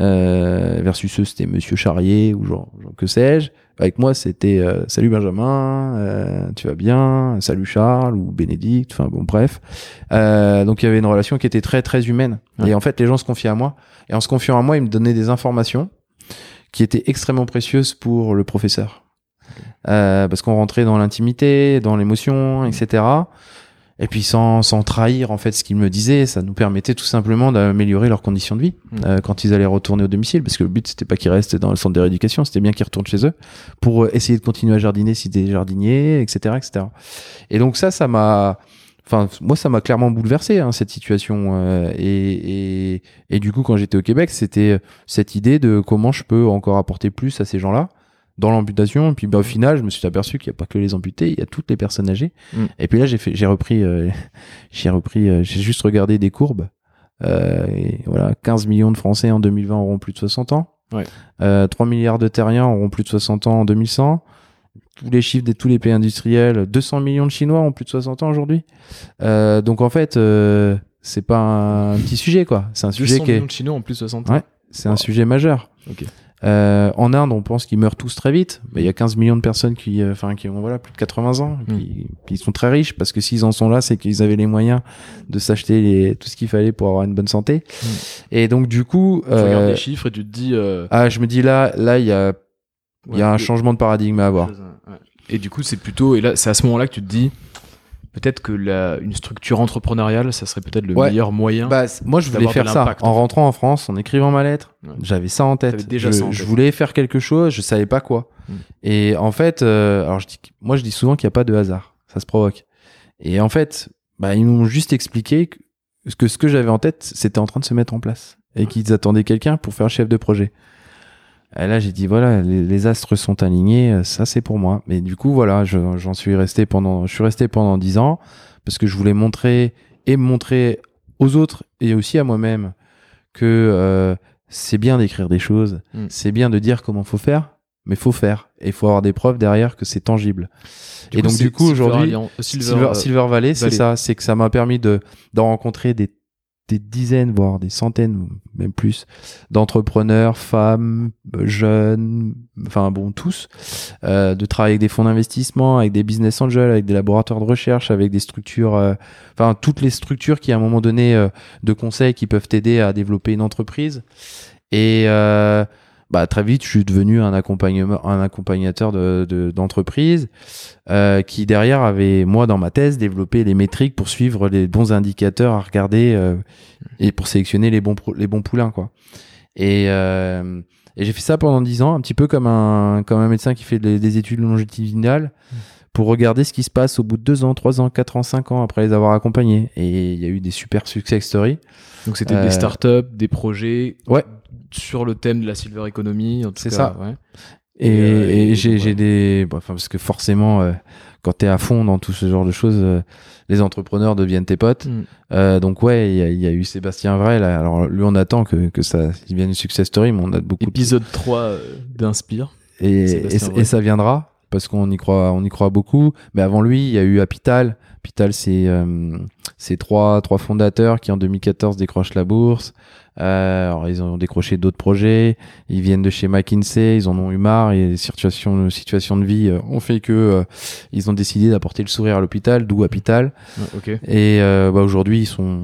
Euh, versus eux, c'était monsieur Charrier ou genre, genre que sais-je. Avec moi, c'était euh, salut Benjamin, euh, tu vas bien, salut Charles ou Bénédicte, enfin bon, bref. Euh, donc il y avait une relation qui était très très humaine. Ouais. Et en fait, les gens se confiaient à moi. Et en se confiant à moi, ils me donnaient des informations qui étaient extrêmement précieuses pour le professeur. Euh, parce qu'on rentrait dans l'intimité, dans l'émotion, etc. Et puis sans, sans trahir en fait ce qu'ils me disaient, ça nous permettait tout simplement d'améliorer leurs conditions de vie Mm. euh, quand ils allaient retourner au domicile, parce que le but c'était pas qu'ils restent dans le centre de rééducation, c'était bien qu'ils retournent chez eux pour euh, essayer de continuer à jardiner si des jardiniers, etc., etc. Et donc ça, ça m'a, enfin moi ça m'a clairement bouleversé hein, cette situation. euh, et, et et du coup quand j'étais au Québec, c'était cette idée de comment je peux encore apporter plus à ces gens-là dans l'amputation. Et puis bah, au final, je me suis aperçu qu'il n'y a pas que les amputés, il y a toutes les personnes âgées. Mm. Et puis là, j'ai fait, j'ai repris, euh, j'ai repris, euh, j'ai juste regardé des courbes. Euh, et voilà, 15 millions de Français en 2020 auront plus de 60 ans. Ouais. Euh, 3 milliards de terriens auront plus de 60 ans en 2100. Tous les chiffres de tous les pays industriels, 200 millions de Chinois ont plus de 60 ans aujourd'hui. Donc en fait, c'est pas un petit sujet quoi. C'est un sujet 200 qui est, millions de Chinois en plus 60 Ouais. c'est un sujet majeur. Ok. Euh, en Inde, on pense qu'ils meurent tous très vite. Mais il y a 15 millions de personnes qui, euh, enfin, qui ont voilà plus de 80 ans, Mm. qui, qui sont très riches parce que s'ils en sont là, c'est qu'ils avaient les moyens de s'acheter tout ce qu'il fallait pour avoir une bonne santé. Et donc du coup, Tu regardes euh, les chiffres et tu te dis. euh, ah, je me dis là, là, il y a, il y a un changement de paradigme à avoir. Ouais. Et du coup, c'est plutôt. Et là, c'est à ce moment-là que tu te dis. Peut-être que la, une structure entrepreneuriale, ça serait peut-être le Ouais. meilleur moyen. Bah, moi, je voulais faire ça. en rentrant en France, en écrivant ma lettre, Ouais. j'avais ça en tête. Déjà je, ça en je tête. voulais faire quelque chose, je savais pas quoi. Mm. Et en fait, euh, alors je dis, moi, je dis souvent qu'il n'y a pas de hasard. Ça se provoque. Et en fait, bah, ils m'ont juste expliqué que ce que, ce que j'avais en tête, c'était en train de se mettre en place. Et qu'ils attendaient quelqu'un pour faire chef de projet. Et là, j'ai dit, voilà, les, les astres sont alignés, euh, ça c'est pour moi. Mais du coup, voilà, je- j'en suis resté pendant, je suis resté pendant dix ans parce que je voulais montrer et montrer aux autres et aussi à moi-même que euh, c'est bien d'écrire des choses, Mm. c'est bien de dire comment faut faire, mais faut faire et il faut avoir des preuves derrière que c'est tangible. et donc du coup Silver aujourd'hui, euh, Silver, Silver, euh, Silver Valley, c'est Valley. ça, c'est que ça m'a permis de d'en rencontrer des des dizaines, voire des centaines, même plus, d'entrepreneurs, femmes, euh, jeunes, enfin bon, tous, euh, de travailler avec des fonds d'investissement, avec des business angels, avec des laboratoires de recherche, avec des structures, euh, enfin toutes les structures qui à un moment donné de conseils qui peuvent t'aider à développer une entreprise. Et bah, très vite, je suis devenu un accompagnement, un accompagnateur de, de- d'entreprise euh, qui derrière avait, moi, dans ma thèse, développé les métriques pour suivre les bons indicateurs à regarder euh, et pour sélectionner les bons, les bons poulains, quoi. Et, euh, et j'ai fait ça pendant 10 ans, un petit peu comme un, comme un médecin qui fait des, des études longitudinales pour regarder ce qui se passe au bout de 2 ans, 3 ans, 4 ans, 5 ans après les avoir accompagnés. Et il y a eu des super success stories. Donc c'était Euh, des startups, des projets Ouais. Sur le thème de la silver economy. C'est ça. ouais. Et, Et, euh, et j'ai ouais. des. Enfin, parce que forcément, euh, quand t'es à fond dans tout ce genre de choses, euh, les entrepreneurs deviennent tes potes. Mm. Euh, donc, ouais, il y a, il y a eu Sébastien Vrai. Là. Alors, lui, on attend que, que ça il vienne une success story, mais on a beaucoup de- Épisode 3 euh, d'Inspire. Et, et ça viendra parce qu'on y croit, on y croit beaucoup. Mais avant lui, il y a eu Apital. Apital, c'est euh, c'est trois trois fondateurs qui en 2014 décrochent la bourse. Euh, alors ils ont décroché d'autres projets. Ils viennent de chez McKinsey. Ils en ont eu marre et les situations situations de vie euh, ont fait que euh, ils ont décidé d'apporter le sourire à l'hôpital, d'où Apital. Ouais, ok. Et euh, bah, aujourd'hui, ils sont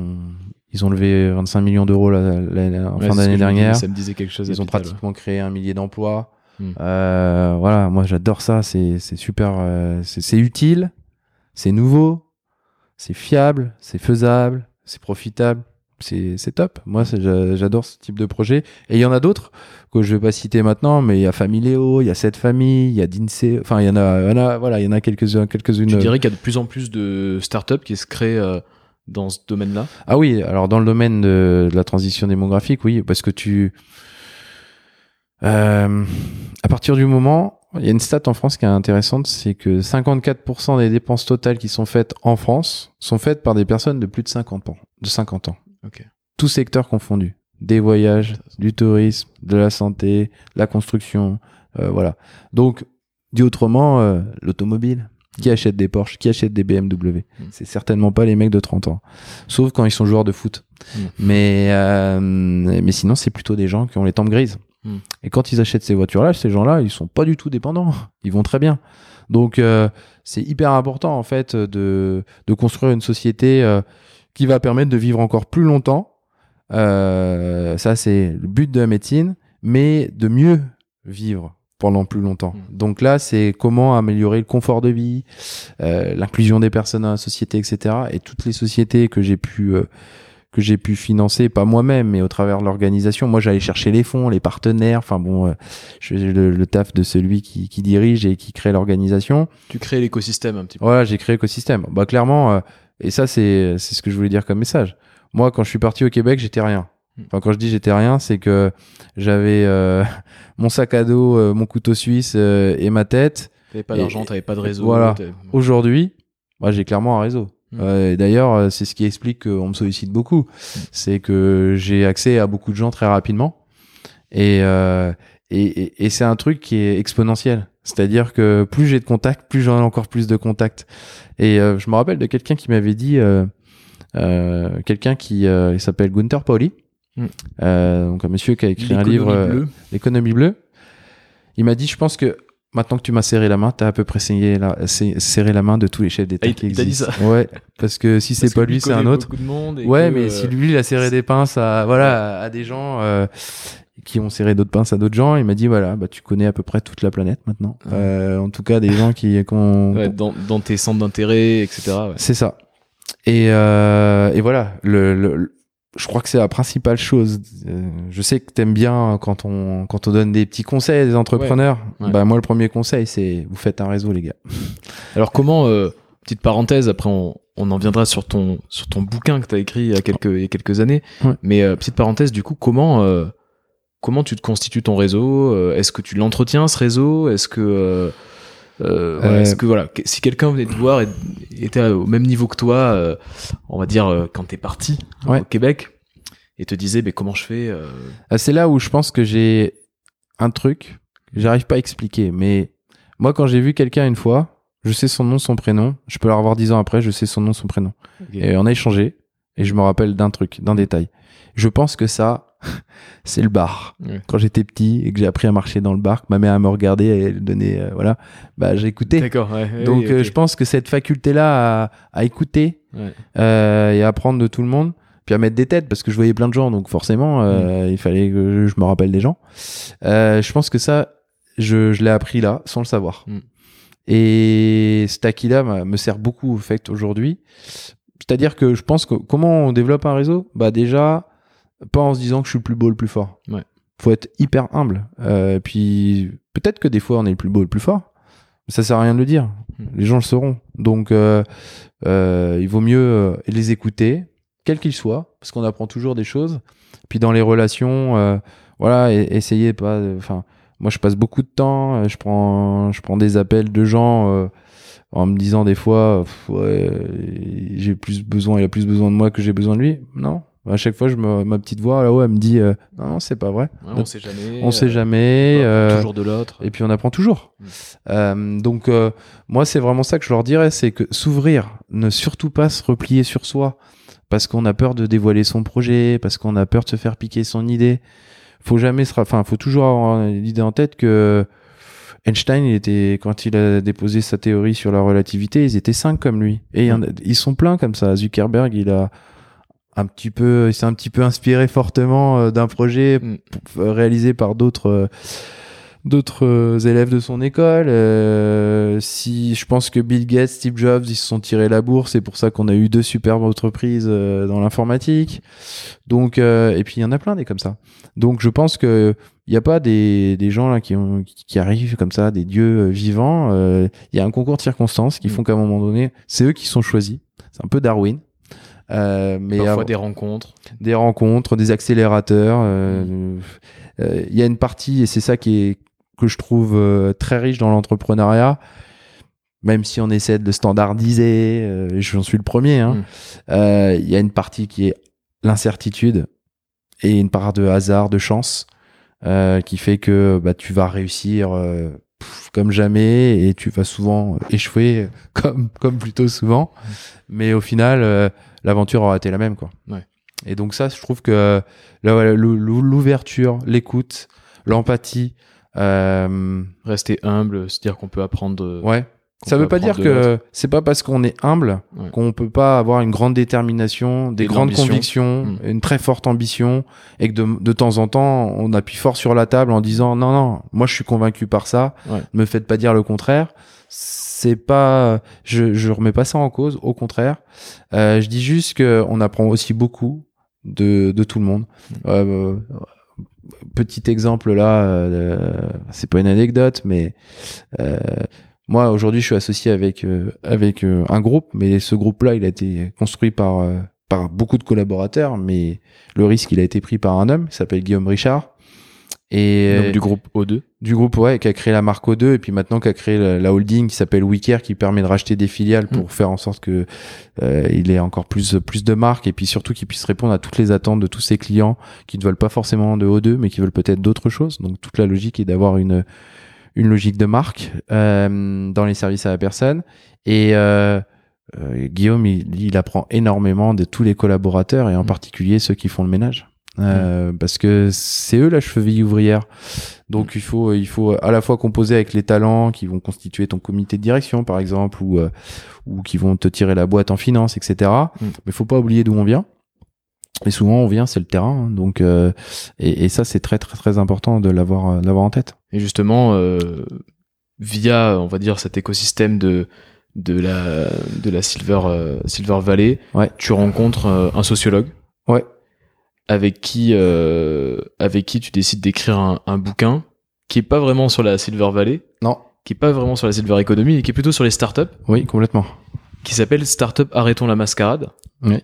ils ont levé 25 millions d'euros la, la- la- en Ouais, fin d'année dernière. Ça me disait quelque chose. Ils ont ouais. pratiquement créé un millier d'emplois. Hmm. Euh, voilà, moi j'adore ça. C'est c'est super. euh, c'est utile, c'est nouveau, c'est fiable, c'est faisable, c'est profitable. c'est c'est top. Moi, j'adore ce type de projet. Et il y en a d'autres que je vais pas citer maintenant, mais il y a Familéo, il y a cette famille, il y a Dinsey. Enfin, il y en a, il y en a, voilà, il y en a quelques-uns, quelques-unes. Tu dirais qu'il y a de plus en plus de startups qui se créent euh, dans ce domaine-là? Ah oui, alors dans le domaine de, de la transition démographique, oui, parce que tu, euh, à partir du moment, il y a une stat en France qui est intéressante, c'est que 54% des dépenses totales qui sont faites en France sont faites par des personnes de plus de 50 ans, de 50 ans. Ok. Tous secteurs confondus, des voyages, du tourisme, de la santé, la construction, euh, voilà. Donc, dit autrement, euh, l'automobile. Qui achète des Porsche, qui achète des BMW Mm. C'est certainement pas les mecs de 30 ans. Sauf quand ils sont joueurs de foot. Mm. Mais, euh, mais sinon, c'est plutôt des gens qui ont les tempes grises. Mm. Et quand ils achètent ces voitures-là, ces gens-là, ils sont pas du tout dépendants. Ils vont très bien. Donc, euh, c'est hyper important, en fait, de, de construire une société euh, qui va permettre de vivre encore plus longtemps. Euh, ça, c'est le but de la médecine, mais de mieux vivre pendant plus longtemps. Mm. Donc là, c'est comment améliorer le confort de vie, l'inclusion des personnes dans la société, etc. Et toutes les sociétés que j'ai pu que j'ai pu financer, pas moi-même, mais au travers de l'organisation. Moi, j'allais chercher les fonds, les partenaires. Enfin bon, euh, je faisais le, le taf de celui qui, qui dirige et qui crée l'organisation. Tu crées l'écosystème un petit peu. Voilà, j'ai créé l'écosystème. Bah clairement, euh, et ça c'est c'est ce que je voulais dire comme message. Moi, quand je suis parti au Québec, j'étais rien. Hmm. Enfin, quand je dis j'étais rien, c'est que j'avais euh, mon sac à dos, euh, mon couteau suisse euh, et ma tête. T'avais pas d'argent, t'avais pas de réseau. voilà. Aujourd'hui, bah, j'ai clairement un réseau. Euh, et D'ailleurs, euh, c'est ce qui explique qu'on me sollicite beaucoup. C'est que j'ai accès à beaucoup de gens très rapidement. Et, euh, et, et, et c'est un truc qui est exponentiel. C'est-à-dire que plus j'ai de contacts, plus j'en ai encore plus de contacts. Et euh, je me rappelle de quelqu'un qui m'avait dit, quelqu'un qui s'appelle Gunther Pauli, euh, donc un monsieur qui a écrit un livre. L'économie bleue. Il m'a dit, je pense que maintenant que tu m'as serré la main, t'as à peu près serré la, serré la main de tous les chefs d'État Ah, qui t'a dit existent. Ouais, parce que si c'est pas lui, c'est un autre. beaucoup de monde Ouais, mais euh, si lui, il a serré des pinces à, voilà, à des gens euh, qui ont serré d'autres pinces à d'autres gens, il m'a dit, voilà, bah, tu connais à peu près toute la planète maintenant. Ouais. Euh, en tout cas, des gens qui, ont- ouais, dans, dans tes centres d'intérêt, etc. ouais. c'est ça. Et, euh, et voilà, le- le- je crois que c'est la principale chose. Euh, je sais que t'aimes bien quand on, quand on donne des petits conseils à des entrepreneurs. Ouais. Ouais. Bah, moi, le premier conseil, c'est vous faites un réseau, les gars. Alors comment, euh, petite parenthèse, après on, on en viendra sur ton, sur ton bouquin que tu as écrit il y a quelques, il y a quelques années, Ouais. mais euh, petite parenthèse, du coup, comment, euh, comment tu te constitues ton réseau Est-ce que tu l'entretiens, ce réseau? Est-ce que... est-ce que voilà, si quelqu'un venait te voir et était au même niveau que toi, euh, on va dire euh, quand t'es parti Ouais. au Québec, et te disait, mais comment je fais euh, Ah, C'est là où je pense que j'ai un truc j'arrive pas à expliquer. Mais moi, quand j'ai vu quelqu'un une fois, je sais son nom, son prénom. Je peux la revoir dix ans après, je sais son nom, son prénom. Et on a échangé. Et je me rappelle d'un truc, d'un détail. Je pense que ça, c'est le bar. Ouais. Quand j'étais petit et que j'ai appris à marcher dans le bar, que ma mère me regardait et elle donnait, euh, voilà, bah j'ai écouté. D'accord, ouais, Donc oui, euh, je pense que cette faculté-là à, à écouter Ouais. euh, et à apprendre de tout le monde, puis à mettre des têtes parce que je voyais plein de gens, donc forcément euh, il fallait que je me rappelle des gens. Je pense que ça, je, je l'ai appris là, sans le savoir. Mm. Et cet acquis-là me sert beaucoup au fait aujourd'hui. C'est-à-dire que je pense que comment on développe un réseau? Bah déjà, pas en se disant que je suis le plus beau, le plus fort. Ouais. Faut être hyper humble. Euh, puis peut-être que des fois on est le plus beau, le plus fort. Mais ça sert à rien de le dire. Mm. Les gens le sauront. Donc euh, euh, il vaut mieux euh, les écouter, quels qu'ils soient, parce qu'on apprend toujours des choses. Puis dans les relations, euh, voilà, et, essayez pas. Enfin, moi je passe beaucoup de temps. euh, Je prends, je prends des appels de gens euh, en me disant des fois, ouais, j'ai plus besoin, il a plus besoin de moi que j'ai besoin de lui. Non. À chaque fois, je me, ma petite voix là-haut, elle me dit, euh, non, c'est pas vrai. Ouais, on sait jamais. On sait euh, jamais. on euh, toujours de l'autre. et puis on apprend toujours. Mm. Euh, donc euh, moi c'est vraiment ça que je leur dirais, c'est que s'ouvrir, ne surtout pas se replier sur soi, parce qu'on a peur de dévoiler son projet, parce qu'on a peur de se faire piquer son idée. Faut jamais se, enfin faut toujours avoir l'idée en tête que Einstein, il était quand il a déposé sa théorie sur la relativité, ils étaient cinq comme lui, et il a- ils sont plein comme ça. Zuckerberg, il a un petit peu, il s'est un petit peu inspiré fortement euh, d'un projet Mm. p- réalisé par d'autres euh, d'autres euh, élèves de son école. Euh, si je pense que Bill Gates, Steve Jobs, ils se sont tirés la bourse, c'est pour ça qu'on a eu deux superbes entreprises euh, dans l'informatique. Donc et puis il y en a plein des comme ça. Donc je pense que il n'y a pas des, des gens là qui, ont, qui arrivent comme ça, des dieux vivants. Il y a un concours de circonstances qui mm. font qu'à un moment donné, c'est eux qui sont choisis. C'est un peu Darwin. Euh, mais Parfois des rencontres. Des rencontres, des accélérateurs. Il y a une partie, et c'est ça qui est, que je trouve euh, très riche dans l'entrepreneuriat, même si on essaie de le standardiser, euh, j'en suis le premier, hein, mm. euh, il y a une partie qui est l'incertitude et une part de hasard, de chance, qui fait que bah, tu vas réussir comme jamais et tu vas souvent échouer comme, comme plutôt souvent. Mm. Mais au final, l'aventure aura été la même. Quoi. Et donc ça, je trouve que l'ouverture, l'écoute, l'empathie, euh, Rester humble, se dire qu'on peut apprendre. Ouais. Ça veut pas dire que c'est pas parce qu'on est humble qu'on peut pas avoir une grande détermination, des grandes convictions, hmm. une très forte ambition, et que de, de, temps en temps on appuie fort sur la table en disant non non, moi je suis convaincu par ça, ne me faites pas dire le contraire. C'est pas, je je remets pas ça en cause, au contraire. Euh, je dis juste que on apprend aussi beaucoup de de tout le monde. Hmm. Euh, petit exemple là, euh, c'est pas une anecdote, mais euh, moi aujourd'hui je suis associé avec euh, avec un groupe, mais ce groupe-là il a été construit par par beaucoup de collaborateurs, mais le risque il a été pris par un homme, qui s'appelle Guillaume Richard. Et Donc, du groupe O2 Du groupe, ouais, qui a créé la marque O2 et puis maintenant qui a créé la, holding qui s'appelle WeCare qui permet de racheter des filiales pour mm. faire en sorte que euh, il ait encore plus plus de marques et puis surtout qu'il puisse répondre à toutes les attentes de tous ses clients qui ne veulent pas forcément de O2 mais qui veulent peut-être d'autres choses. Donc toute la logique est d'avoir une une logique de marque euh, dans les services à la personne et euh, euh Guillaume, il, il, apprend énormément de tous les collaborateurs et en mm. particulier ceux qui font le ménage. Euh, parce que c'est eux la cheville ouvrière. Donc il faut il faut à la fois composer avec les talents qui vont constituer ton comité de direction par exemple ou euh, ou qui vont te tirer la boîte en finance etc. Mm. Mais il faut pas oublier d'où on vient. Et souvent on vient c'est le terrain hein. donc euh, et, et, ça c'est très très très important de l'avoir l'avoir en tête. Et justement via on va dire cet écosystème de de la de la Silver Silver Valley, ouais. tu rencontres un sociologue. Ouais avec qui, euh, avec qui tu décides d'écrire un, un, bouquin qui est pas vraiment sur la Silver Valley. Non. Qui est pas vraiment sur la Silver Economy et qui est plutôt sur les startups. Oui, complètement. Qui s'appelle Startup Arrêtons la mascarade. Oui.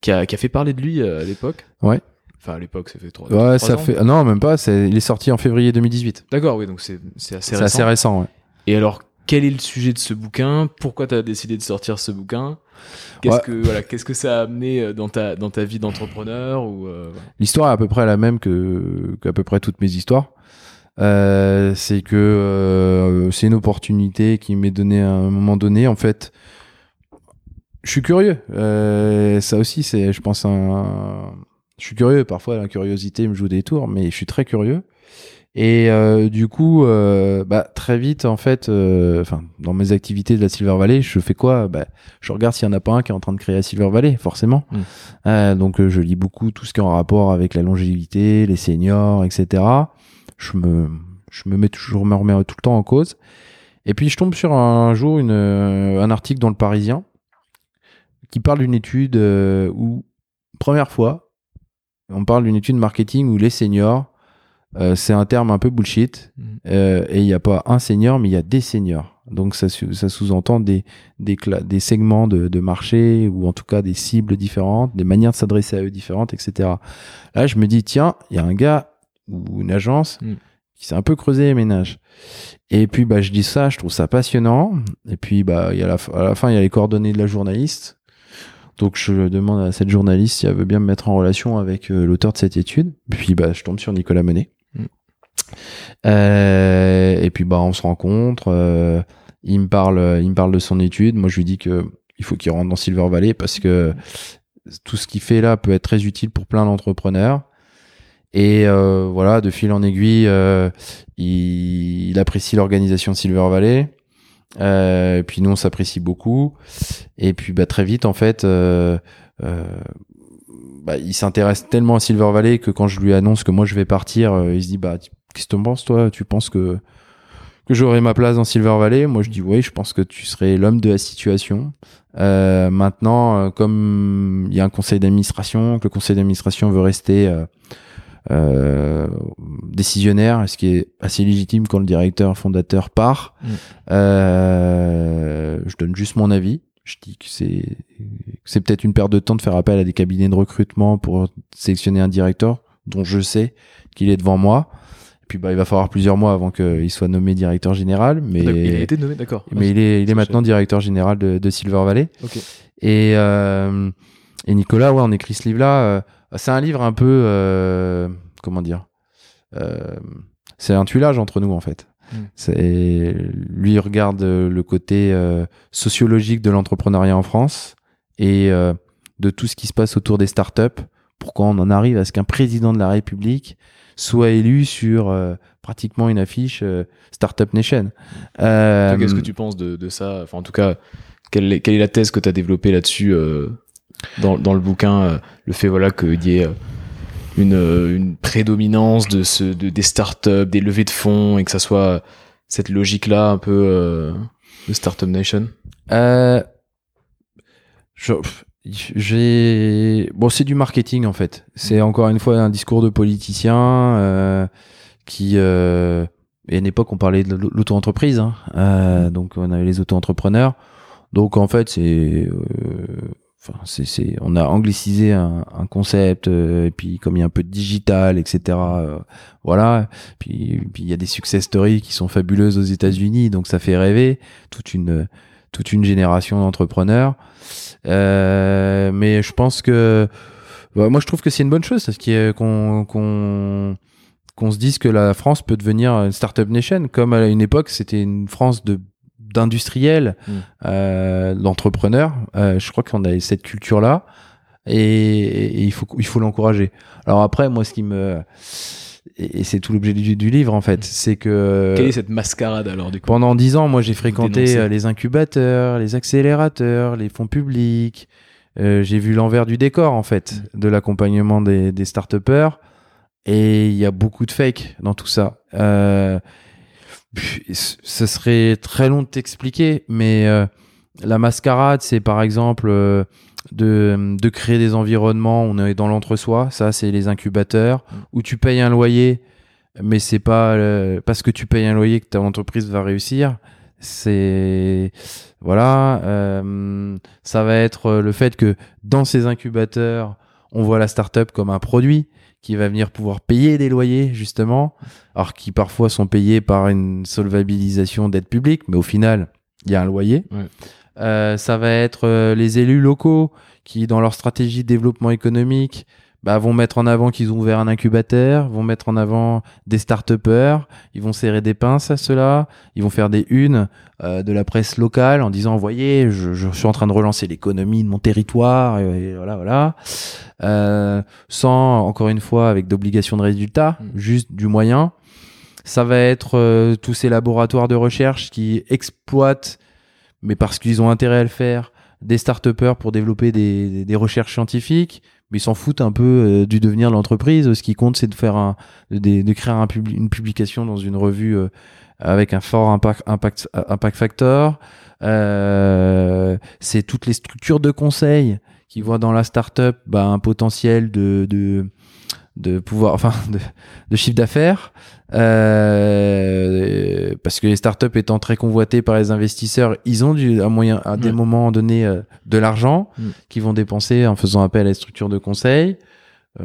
Qui a, qui a fait parler de lui euh, à l'époque. Ouais. Enfin, à l'époque, ça fait trois, ouais, ça fait, non, même pas, c'est, il est sorti en février 2020. D'accord, oui, donc c'est, c'est assez récent. C'est assez récent, ouais. Et alors, quel est le sujet de ce bouquin Pourquoi tu as décidé de sortir ce bouquin Qu'est-ce que voilà, qu'est-ce que ça a amené euh, dans ta dans ta vie d'entrepreneur ou euh, L'histoire est à peu près la même que qu'à peu près toutes mes histoires. Euh, c'est que euh, c'est une opportunité qui m'est donnée à un moment donné. En fait, je suis curieux. Euh, ça aussi, c'est, je pense, un. Je suis curieux. Parfois, la curiosité me joue des tours, mais je suis très curieux. Et euh, du coup, euh, bah, très vite, en fait, euh, enfin, dans mes activités de la Silver Valley, je fais quoi? Bah, Je regarde s'il n'y en a pas un qui est en train de créer la Silver Valley, forcément. Mm. donc, je lis beaucoup tout ce qui est en rapport avec la longévité, les seniors, etc. Je me, je me mets toujours, me remets tout le temps en cause. Et puis, je tombe sur un jour une, un article dans Le Parisien qui parle d'une étude où, première fois, on parle d'une étude marketing où les seniors euh, c'est un terme un peu bullshit. Mhm. Euh, et il n'y a pas un senior, mais il y a des seniors. Donc ça, ça sous-entend des, des, des segments de, de, marché ou en tout cas des cibles différentes, des manières de s'adresser à eux différentes, etc. Là, je me dis, tiens, il y a un gars ou une agence mhm. qui s'est un peu creusé les ménages. Et puis, bah, je dis ça, je trouve ça passionnant. Et puis, bah, y a la, à la fin, il y a les coordonnées de la journaliste. Donc je demande à cette journaliste si elle veut bien me mettre en relation avec euh, l'auteur de cette étude. Puis bah je tombe sur Nicolas Monet. Euh, et puis bah on se rencontre. Euh, il me parle, il me parle de son étude. Moi je lui dis que il faut qu'il rentre dans Silver Valley parce que tout ce qu'il fait là peut être très utile pour plein d'entrepreneurs. Et euh, voilà, de fil en aiguille, il, apprécie l'organisation de Silver Valley. et puis nous, on s'apprécie beaucoup. Et puis bah, très vite, en fait, bah, il s'intéresse tellement à Silver Valley que quand je lui annonce que moi je vais partir, il se dit bah qu'est-ce que tu penses toi? Tu penses que que j'aurai ma place dans Silver Valley? Moi, je dis oui. Je pense que tu serais l'homme de la situation. Euh, maintenant, euh, comme il y a un conseil d'administration, que le conseil d'administration veut rester euh, euh, décisionnaire, ce qui est assez légitime quand le directeur fondateur part. Mm. Euh, je donne juste mon avis. Je dis que c'est que c'est peut-être une perte de temps de faire appel à des cabinets de recrutement pour sélectionner un directeur dont je sais qu'il est devant moi. Puis bah il va falloir plusieurs mois avant qu'il soit nommé directeur général, mais Il a été nommé, d'accord. mais il est il est maintenant directeur général de, de Silver Valley. Et, euh, et Nicolas, ouais, on écrit ce livre-là. euh, c'est un livre un peu, euh, comment dire, euh, c'est un tuilage entre nous en fait. Mm. C'est lui il regarde le côté sociologique de l'entrepreneuriat en France et de tout ce qui se passe autour des startups. Pourquoi on en arrive à ce qu'un président de la République soit élu sur euh, pratiquement une affiche euh, Startup Nation. Euh, Qu'est-ce que tu penses de, de ça? Enfin, en tout cas, quelle est, quelle est la thèse que tu as développée là-dessus euh, dans, dans le bouquin euh, Le fait voilà qu'il y ait euh, une, euh, une prédominance de, ce, de des startups, des levées de fonds et que ça soit cette logique-là un peu euh, de Startup Nation? Euh, je- j'ai bon, c'est du marketing en fait. C'est encore une fois un discours de politicien euh, qui. Euh, et à une époque, on parlait de l'au- l'auto-entreprise, hein. Euh, donc on avait les auto-entrepreneurs. Donc en fait, c'est, euh, enfin, c'est, on a anglicisé un, un concept. euh, et puis comme il y a un peu de digital, etc. euh, voilà. Puis puis il y a des success stories qui sont fabuleuses aux États-Unis, donc ça fait rêver toute une toute une génération d'entrepreneurs. Euh, mais je pense que bah, moi je trouve que c'est une bonne chose qu'il y a- qu'on qu'on qu'on se dise que la France peut devenir une startup nation comme à une époque c'était une France de d'industriels, Mm. euh, d'entrepreneurs. Euh, je crois qu'on a cette culture là et, et il faut il faut l'encourager. Alors après moi ce qui me et, et c'est tout l'objet du, du livre en fait, c'est que Quelle est cette mascarade alors du coup pendant dix ans, moi, j'ai fréquenté euh, les incubateurs, les accélérateurs, les fonds publics. Euh, j'ai vu l'envers du décor, en fait, de l'accompagnement des, des start-upers. Et il y a beaucoup de fake dans tout ça. Euh, ce serait très long de t'expliquer, mais euh, la mascarade, c'est par exemple de, de créer des environnements, on est dans l'entre-soi, ça c'est les incubateurs, Mm. où tu payes un loyer, mais c'est pas euh, parce que tu payes un loyer que ta entreprise va réussir. C'est voilà, euh, ça va être le fait que dans ces incubateurs, on voit la startup comme un produit qui va venir pouvoir payer des loyers justement, alors qui parfois sont payés par une solvabilisation d'aide publique, mais au final, il y a un loyer. Ouais. Euh, ça va être euh, les élus locaux qui, dans leur stratégie de développement économique, bah, vont mettre en avant qu'ils ont ouvert un incubateur, vont mettre en avant des start-upers, ils vont serrer des pinces à cela, ils vont faire des unes euh, de la presse locale en disant, voyez, je, je suis en train de relancer l'économie de mon territoire, et, et voilà, voilà. Euh, sans, encore une fois, avec d'obligations de résultat, Mm. juste du moyen. Ça va être euh, tous ces laboratoires de recherche qui exploitent, mais parce qu'ils ont intérêt à le faire, des start-upers pour développer des, des- recherches scientifiques, mais ils s'en foutent un peu euh, du devenir de l'entreprise. Ce qui compte, c'est de faire un, de, de créer un publi- une publication dans une revue euh, avec un fort impact, impact, impact factor. Euh, c'est toutes les structures de conseil qui voient dans la start-up bah, un potentiel de, de, de pouvoir, enfin, de, de chiffre d'affaires. Euh, parce que les startups étant très convoitées par les investisseurs, ils ont du, à, moyen, à des moments donnés euh, de l'argent Mm. qu'ils vont dépenser en faisant appel à les structures de conseil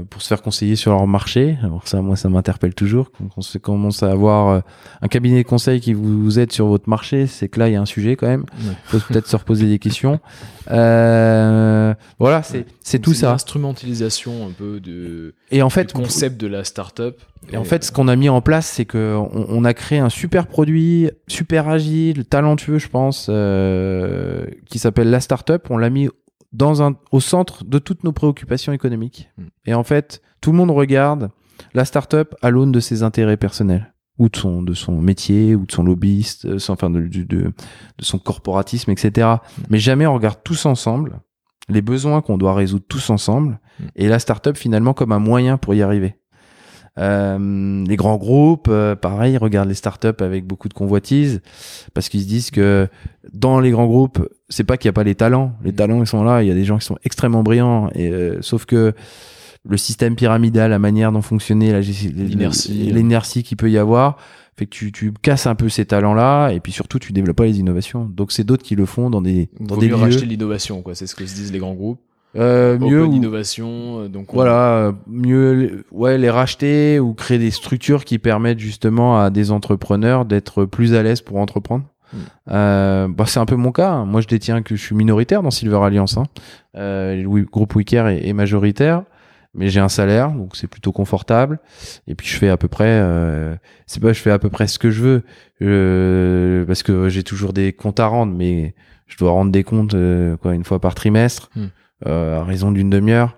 pour se faire conseiller sur leur marché. Alors ça, moi, ça m'interpelle toujours. Quand on commence à avoir euh, un cabinet de conseil qui vous aide sur votre marché, c'est que là, il y a un sujet quand même. Ouais. Il faut peut-être se reposer des questions. Euh, voilà, c'est c'est tout ça. instrumentalisation un peu de Et en fait, du concept de la startup. et en fait, ce qu'on a mis en place, c'est que on, on a créé un super produit, super agile, talentueux, je pense, euh, qui s'appelle la startup. On l'a mis dans un, au centre de toutes nos préoccupations économiques. Mm. Et en fait, tout le monde regarde la startup à l'aune de ses intérêts personnels ou de son, de son métier, ou de son lobbyiste, euh, enfin de, de, de, son corporatisme, etc. Mais jamais on regarde tous ensemble les besoins qu'on doit résoudre tous ensemble Mm. et la startup finalement comme un moyen pour y arriver. Euh, les grands groupes, euh, pareil, regardent les startups avec beaucoup de convoitise parce qu'ils se disent que dans les grands groupes, c'est pas qu'il y a pas les talents. Les talents, ils sont là. Il y a des gens qui sont extrêmement brillants. Et euh, sauf que le système pyramidal, la manière dont fonctionnait L'inertie. qu'il peut y avoir, fait que tu, tu casses un peu ces talents-là. Et puis surtout, tu développes pas les innovations. Donc c'est d'autres qui le font dans des dans Vaut des mieux lieux. racheter l'innovation, quoi. C'est ce que se disent les grands groupes. Euh, mieux innovation, euh, donc on- voilà, euh, mieux ouais, les racheter ou créer des structures qui permettent justement à des entrepreneurs d'être plus à l'aise pour entreprendre. Mm. Euh, bah, c'est un peu mon cas. Moi, je détiens que je suis minoritaire dans Silver Alliance. Hein. Euh, le groupe Wicker est, est majoritaire, mais j'ai un salaire, donc c'est plutôt confortable. Et puis, je fais à peu près, euh, c'est pas, je fais à peu près ce que je veux, parce que j'ai toujours des comptes à rendre, mais je dois rendre des comptes quoi une fois par trimestre, Mm. à raison d'une demi-heure.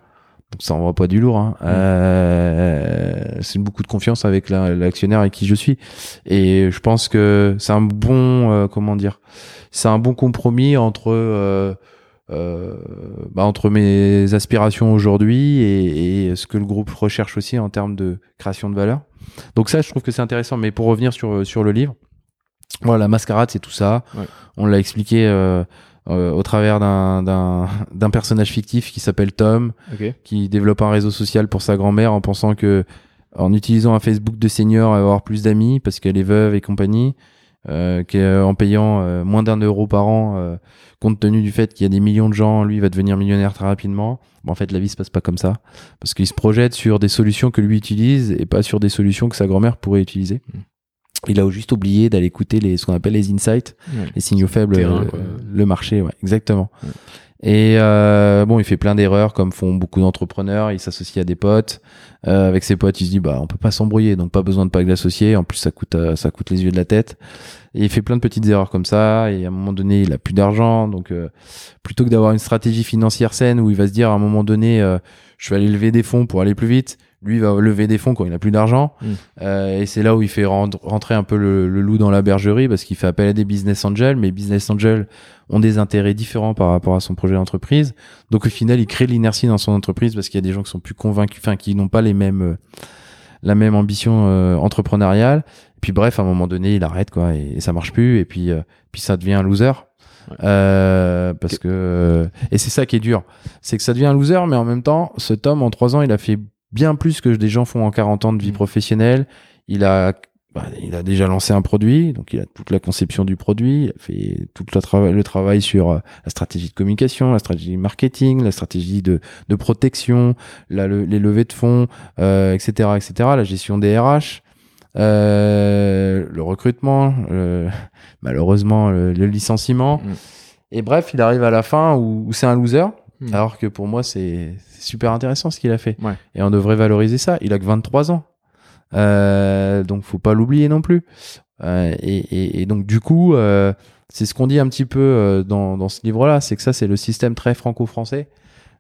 Donc ça envoie pas du lourd. Hein. Euh, c'est beaucoup de confiance avec la- l'actionnaire avec qui je suis. Et je pense que c'est un bon, euh, comment dire, c'est un bon compromis entre euh, euh, bah, entre mes aspirations aujourd'hui et, et ce que le groupe recherche aussi en termes de création de valeur. Donc ça, je trouve que c'est intéressant. Mais pour revenir sur sur le livre, voilà, la mascarade, c'est tout ça. Ouais. On l'a expliqué. Euh, euh, au travers d'un- personnage fictif qui s'appelle Tom, Ok. qui développe un réseau social pour sa grand-mère en pensant que en utilisant un Facebook de senior, elle va avoir plus d'amis parce qu'elle est veuve et compagnie, euh, qu'en payant euh, moins d'un euro par an, euh, compte tenu du fait qu'il y a des millions de gens, lui va devenir millionnaire très rapidement. Bon, en fait, la vie se passe pas comme ça parce qu'il se projette sur des solutions que lui utilise et pas sur des solutions que sa grand-mère pourrait utiliser. Mm. Il a juste oublié d'aller écouter les, ce qu'on appelle les insights, Ouais. les signaux faibles, terrain, euh, le marché, ouais, exactement. Ouais. Et euh, bon, il fait plein d'erreurs comme font beaucoup d'entrepreneurs. Il s'associe à des potes. Euh, avec ses potes, il se dit bah on peut pas s'embrouiller, donc pas besoin de pas l'associer. En plus, ça coûte euh, ça coûte les yeux de la tête. Et il fait plein de petites erreurs comme ça. Et à un moment donné, il a plus d'argent, donc euh, plutôt que d'avoir une stratégie financière saine où il va se dire à un moment donné, euh, je vais aller lever des fonds pour aller plus vite. Lui va lever des fonds quand il a plus d'argent. Mm. Euh, et c'est là où il fait rentrer un peu le, le loup dans la bergerie parce qu'il fait appel à des business angels, mais business angels ont des intérêts différents par rapport à son projet d'entreprise. Donc au final, il crée de l'inertie dans son entreprise parce qu'il y a des gens qui sont plus convaincus, enfin qui n'ont pas les mêmes euh, la même ambition euh, entrepreneuriale. Et puis bref, à un moment donné, il arrête quoi et, et ça marche plus. Et puis euh, puis ça devient un loser. Euh, parce que euh, et c'est ça qui est dur, c'est que ça devient un loser, mais en même temps, cet homme en trois ans, il a fait bien plus que des gens font en 40 ans de vie Mm. professionnelle. Il a bah, il a déjà lancé un produit, donc il a toute la conception du produit, il a fait tout le, le travail sur euh, la stratégie de communication, la stratégie marketing, la stratégie de, de protection, la, le- les levées de fonds, euh, etc., etc., la gestion des RH, euh, le recrutement, malheureusement le, le licenciement. Mm. Et bref, il arrive à la fin où, où c'est un loser, Mm. alors que pour moi c'est super intéressant ce qu'il a fait. Ouais. Et on devrait valoriser ça. Il a que 23 ans. Euh, donc faut pas l'oublier non plus. Euh, et, et, et donc du coup, euh, c'est ce qu'on dit un petit peu euh, dans, dans ce livre-là, c'est que ça c'est le système très franco-français.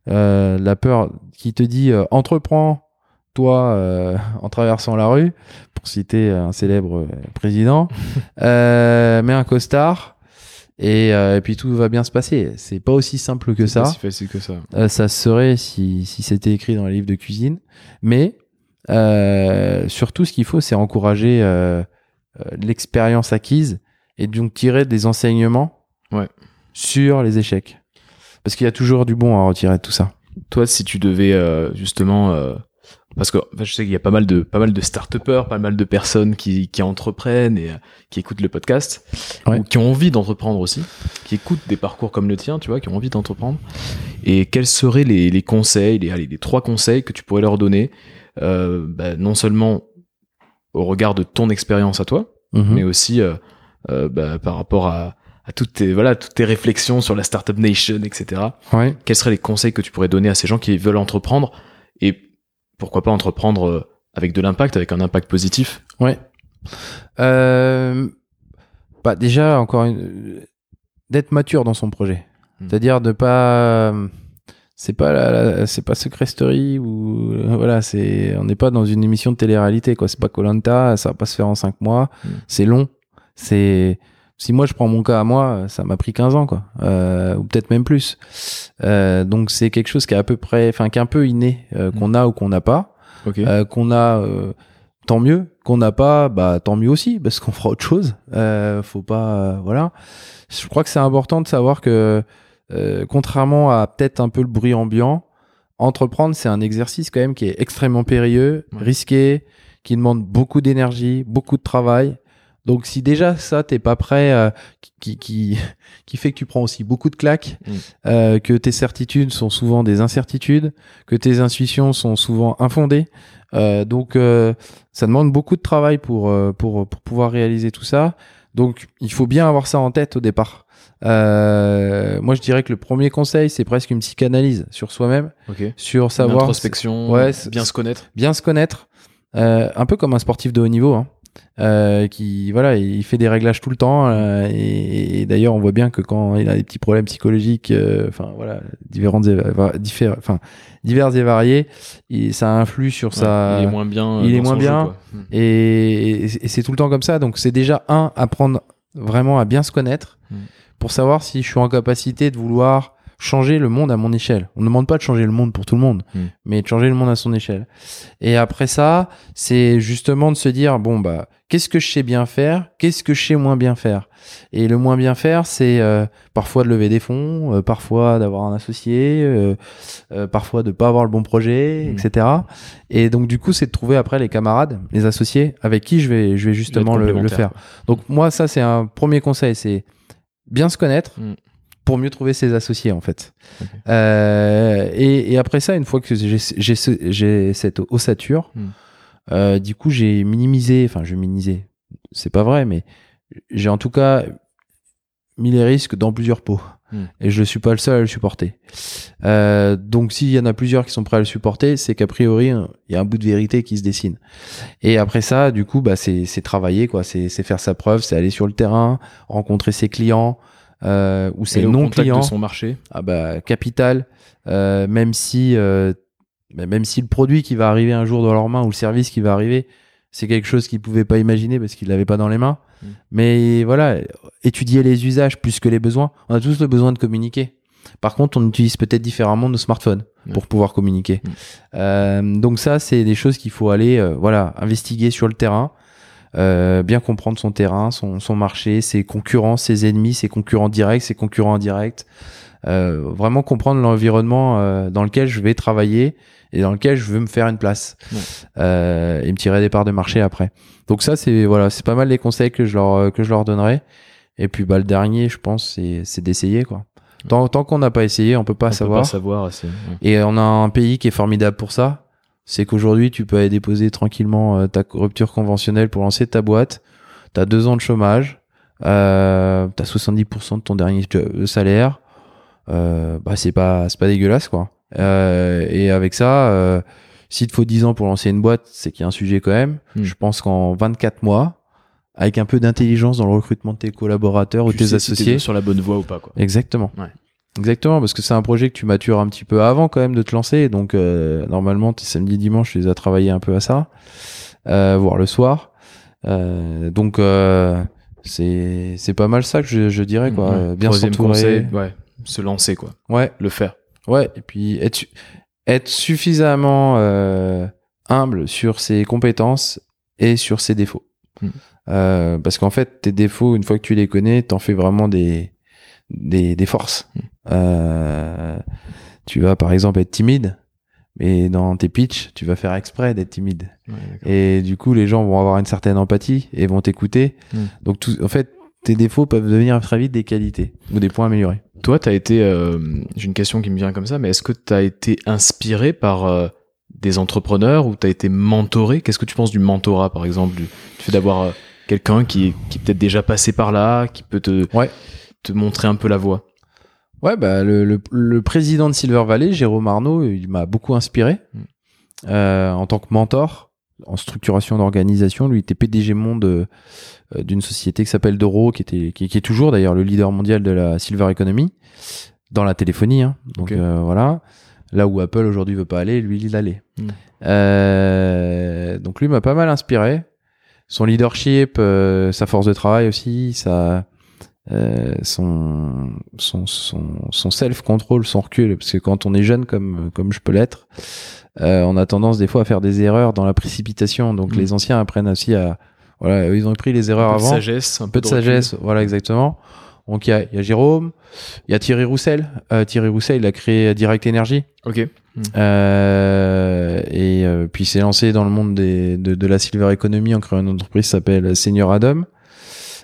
La peur qui te dit entreprends toi en traversant la rue, pour citer un célèbre président, mets un costard et, euh, et puis tout va bien se passer. C'est pas aussi simple que C'est pas ça. si facile que ça. Euh, ça serait si, si c'était écrit dans les livres de cuisine. Mais euh, surtout, ce qu'il faut, c'est encourager euh, euh, l'expérience acquise et donc tirer des enseignements Ouais. sur les échecs. Parce qu'il y a toujours du bon à retirer de tout ça. Toi, si tu devais euh, justement, euh, parce que enfin, je sais qu'il y a pas mal de pas mal de start-upers, pas mal de personnes qui, qui entreprennent et euh, qui écoutent le podcast, Ouais. ou qui ont envie d'entreprendre aussi, qui écoutent des parcours comme le tien, tu vois, qui ont envie d'entreprendre. Et quels seraient les, les conseils, les, allez, les trois conseils que tu pourrais leur donner, euh, bah, non seulement au regard de ton expérience à toi, Mhm. mais aussi euh, euh, bah, par rapport à, à toutes tes voilà toutes tes réflexions sur la startup nation, etc Ouais. quels seraient les conseils que tu pourrais donner à ces gens qui veulent entreprendre pourquoi pas entreprendre euh, avec de l'impact, avec un impact positif Ouais. Euh, bah déjà, encore une... d'être mature dans son projet. Hmm. C'est-à-dire de pas. C'est pas la, c'est pas Secret Story ou euh, voilà c'est on n'est pas dans une émission de télé-réalité quoi c'est pas Colanta ça va pas se faire en 5 mois Hmm. c'est long c'est si moi je prends mon cas à moi ça m'a pris 15 ans quoi euh, ou peut-être même plus Euh, donc c'est quelque chose qui est à peu près enfin qui est un peu inné euh, qu'on a ou qu'on n'a pas Ok. euh, qu'on a euh, tant mieux. Qu'on n'a pas, bah tant mieux aussi, parce qu'on fera autre chose. Euh, faut pas, euh, voilà. Je crois que c'est important de savoir que, euh, contrairement à peut-être un peu le bruit ambiant, entreprendre c'est un exercice quand même qui est extrêmement périlleux, Ouais. risqué, qui demande beaucoup d'énergie, beaucoup de travail. Donc si déjà ça t'es pas prêt, euh, qui, qui qui fait que tu prends aussi beaucoup de claques, Mm. euh, que tes certitudes sont souvent des incertitudes, que tes intuitions sont souvent infondées. Euh, donc ça demande beaucoup de travail pour, pour pour pouvoir réaliser tout ça. Donc il faut bien avoir ça en tête au départ. Euh, moi je dirais que le premier conseil c'est presque une psychanalyse sur soi-même, sur savoir Introspection, Ouais, bien se connaître. bien se connaître, euh, un peu comme un sportif de haut niveau, hein, euh, qui voilà, il fait des réglages tout le temps. euh, et, et d'ailleurs, on voit bien que quand il a des petits problèmes psychologiques, euh, enfin voilà, différentes, diffère- enfin divers et variés, et ça influe sur sa. il est moins bien. il euh, est moins bien. jeu, quoi. Mm. Et, et c'est tout le temps comme ça. Donc c'est déjà un apprendre vraiment à bien se connaître Mm. pour savoir si je suis en capacité de vouloir changer le monde à mon échelle. On ne demande pas de changer le monde pour tout le monde, Mm. mais de changer le monde à son échelle. Et après ça, c'est justement de se dire bon bah qu'est-ce que je sais bien faire, qu'est-ce que je sais moins bien faire? Et le moins bien faire, c'est euh, parfois de lever des fonds, euh, parfois d'avoir un associé, euh, parfois de pas avoir le bon projet, Mm. etc. Et donc du coup, c'est de trouver après les camarades, les associés avec qui je vais, je vais justement le, faire. Donc moi, ça c'est un premier conseil, c'est bien se connaître Mm. Pour mieux trouver ses associés en fait. Euh, et, et après ça, une fois que j'ai j'ai ce- j'ai cette ossature, Mm. euh, du coup j'ai minimisé, enfin je minimisé, c'est pas vrai, mais j'ai en tout cas mis les risques dans plusieurs pots. Mm. Et je suis pas le seul à le supporter. Euh, donc s'il y en a plusieurs qui sont prêts à le supporter, c'est qu'a priori il y a un bout de vérité qui se dessine. Et après ça, du coup, bah c'est travailler quoi, c'est faire sa preuve, c'est aller sur le terrain, rencontrer ses clients euh, Aller au non clients de son marché. ah bah capital euh, même si euh, bah, même si le produit qui va arriver un jour dans leurs mains ou le service qui va arriver c'est quelque chose qu'ils pouvaient pas imaginer parce qu'ils l'avaient pas dans les mains Mm. mais voilà étudier les usages plus que les besoins on a tous le besoin de communiquer par contre on utilise peut-être différemment nos smartphones Ouais. pour pouvoir communiquer Mm. Euh, donc ça c'est des choses qu'il faut aller euh, voilà investiguer sur le terrain euh, bien comprendre son terrain, son, son marché, ses concurrents, ses ennemis, ses concurrents directs, ses concurrents indirects. Euh, vraiment comprendre l'environnement euh, dans lequel je vais travailler et dans lequel je veux me faire une place euh, et me tirer des parts de marché après. Donc ça c'est voilà c'est pas mal les conseils que je leur que je leur donnerai. Et puis bah le dernier je pense c'est c'est d'essayer quoi. Tant, tant qu'on n'a pas essayé on peut pas on savoir. peut pas savoir. ouais. Et on a un pays qui est formidable pour ça. C'est qu'aujourd'hui, tu peux aller déposer tranquillement euh, ta rupture conventionnelle pour lancer ta boîte. T'as deux ans de chômage. Euh, t'as 70% de ton dernier euh, salaire. Euh, bah, c'est pas, c'est pas dégueulasse, quoi. Euh, et avec ça, s'il te faut 10 ans pour lancer une boîte, c'est qu'il y a un sujet quand même. Hmm. Je pense qu'en 24 mois, avec un peu d'intelligence dans le recrutement de tes collaborateurs ou Tu tes si t'es associés, sur la bonne voie ou pas quoi. Exactement. Ouais. Exactement, parce que c'est un projet que tu matures un petit peu avant quand même de te lancer. Donc euh, normalement, tes samedi, dimanche, tu les as travaillé un peu à ça, euh, voire le soir. Euh, donc euh, c'est c'est pas mal ça que je, je dirais quoi. Ouais. Bien s'entourer. ouais, se lancer quoi, Ouais, le faire. ouais. Et puis être su- être suffisamment euh, humble sur ses compétences et sur ses défauts. Mm. Euh, parce qu'en fait, tes défauts, une fois que tu les connais, t'en fais vraiment des des, des forces. Euh, tu vas par exemple être timide, mais dans tes pitchs, tu vas faire exprès d'être timide. Ouais. Et du coup, les gens vont avoir une certaine empathie et vont t'écouter. Mm. Donc, tout, en fait, tes défauts peuvent devenir très vite des qualités ou des points améliorés. Toi, t'as été, euh, j'ai une question qui me vient comme ça, mais est-ce que t'as été inspiré par euh, des entrepreneurs ou t'as été mentoré? Qu'est-ce que tu penses du mentorat, par exemple, du, du fait d'avoir euh, quelqu'un qui, qui est peut-être déjà passé par là, qui peut te, Ouais. Te montrer un peu la voie Ouais, bah, le, le, le président de Silver Valley, Jérôme Arnaud, il m'a beaucoup inspiré Mm. euh, en tant que mentor en structuration d'organisation. Lui, il était PDG monde euh, d'une société qui s'appelle Doro, qui était qui, qui est toujours d'ailleurs le leader mondial de la silver economy dans la téléphonie. Hein. Donc euh, voilà, là où Apple aujourd'hui veut pas aller, lui il allait. Mm. Euh, donc lui m'a pas mal inspiré. Son leadership, euh, sa force de travail aussi, sa euh, son, son, son, son self-control, son recul. Parce que quand on est jeune, comme, comme je peux l'être, euh, on a tendance des fois à faire des erreurs dans la précipitation. Donc Mm. les anciens apprennent aussi à. Voilà, eux, ils ont pris les erreurs Un peu de avant. sagesse, un, peu de sagesse, voilà exactement. Donc il y a, y a Jérôme, il y a Thierry Roussel. Euh, Thierry Roussel, il a créé Direct Energy. Ok. Euh, et euh, puis il s'est lancé dans le monde des, de, de la silver economy en créant une entreprise qui s'appelle Senior Adam,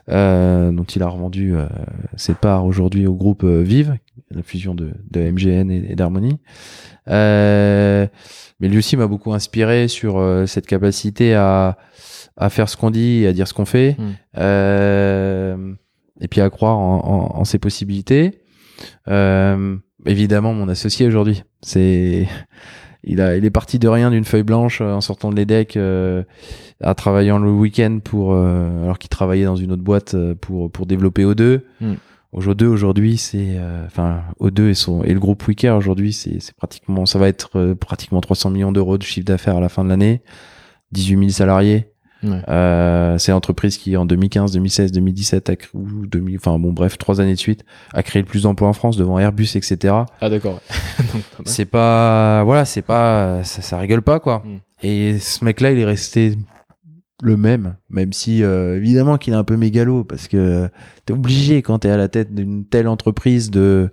dont il a revendu euh, ses parts aujourd'hui au groupe euh, Vive, la fusion de, de MGN et, et d'Harmonie. Euh, mais lui aussi m'a beaucoup inspiré sur euh, cette capacité à, à faire ce qu'on dit et à dire ce qu'on fait, Mm. euh, et puis à croire en, en- en ses possibilités. Euh, évidemment, mon associé aujourd'hui, c'est il a il est parti de rien d'une feuille blanche euh, en sortant de l'EDEC, euh, à travaillant le week-end pour euh, alors qu'il travaillait dans une autre boîte euh, pour pour développer O2. Mm. O2 aujourd'hui, c'est euh, enfin O2 et son et le groupe Wicker aujourd'hui, c'est c'est pratiquement ça va être euh, pratiquement 300 millions d'euros de chiffre d'affaires à la fin de l'année, 18 000 salariés. Ouais. Euh, c'est l'entreprise qui en 2015, 2016, 2017 a créé, ou 2000, enfin bon bref trois années de suite a créé le plus d'emplois en France devant Airbus etc. Ah d'accord. C'est pas voilà c'est pas ça, ça rigole pas quoi. Mm. Et ce mec là il est resté le même même si euh, évidemment qu'il est un peu mégalo parce que t'es obligé quand t'es à la tête d'une telle entreprise de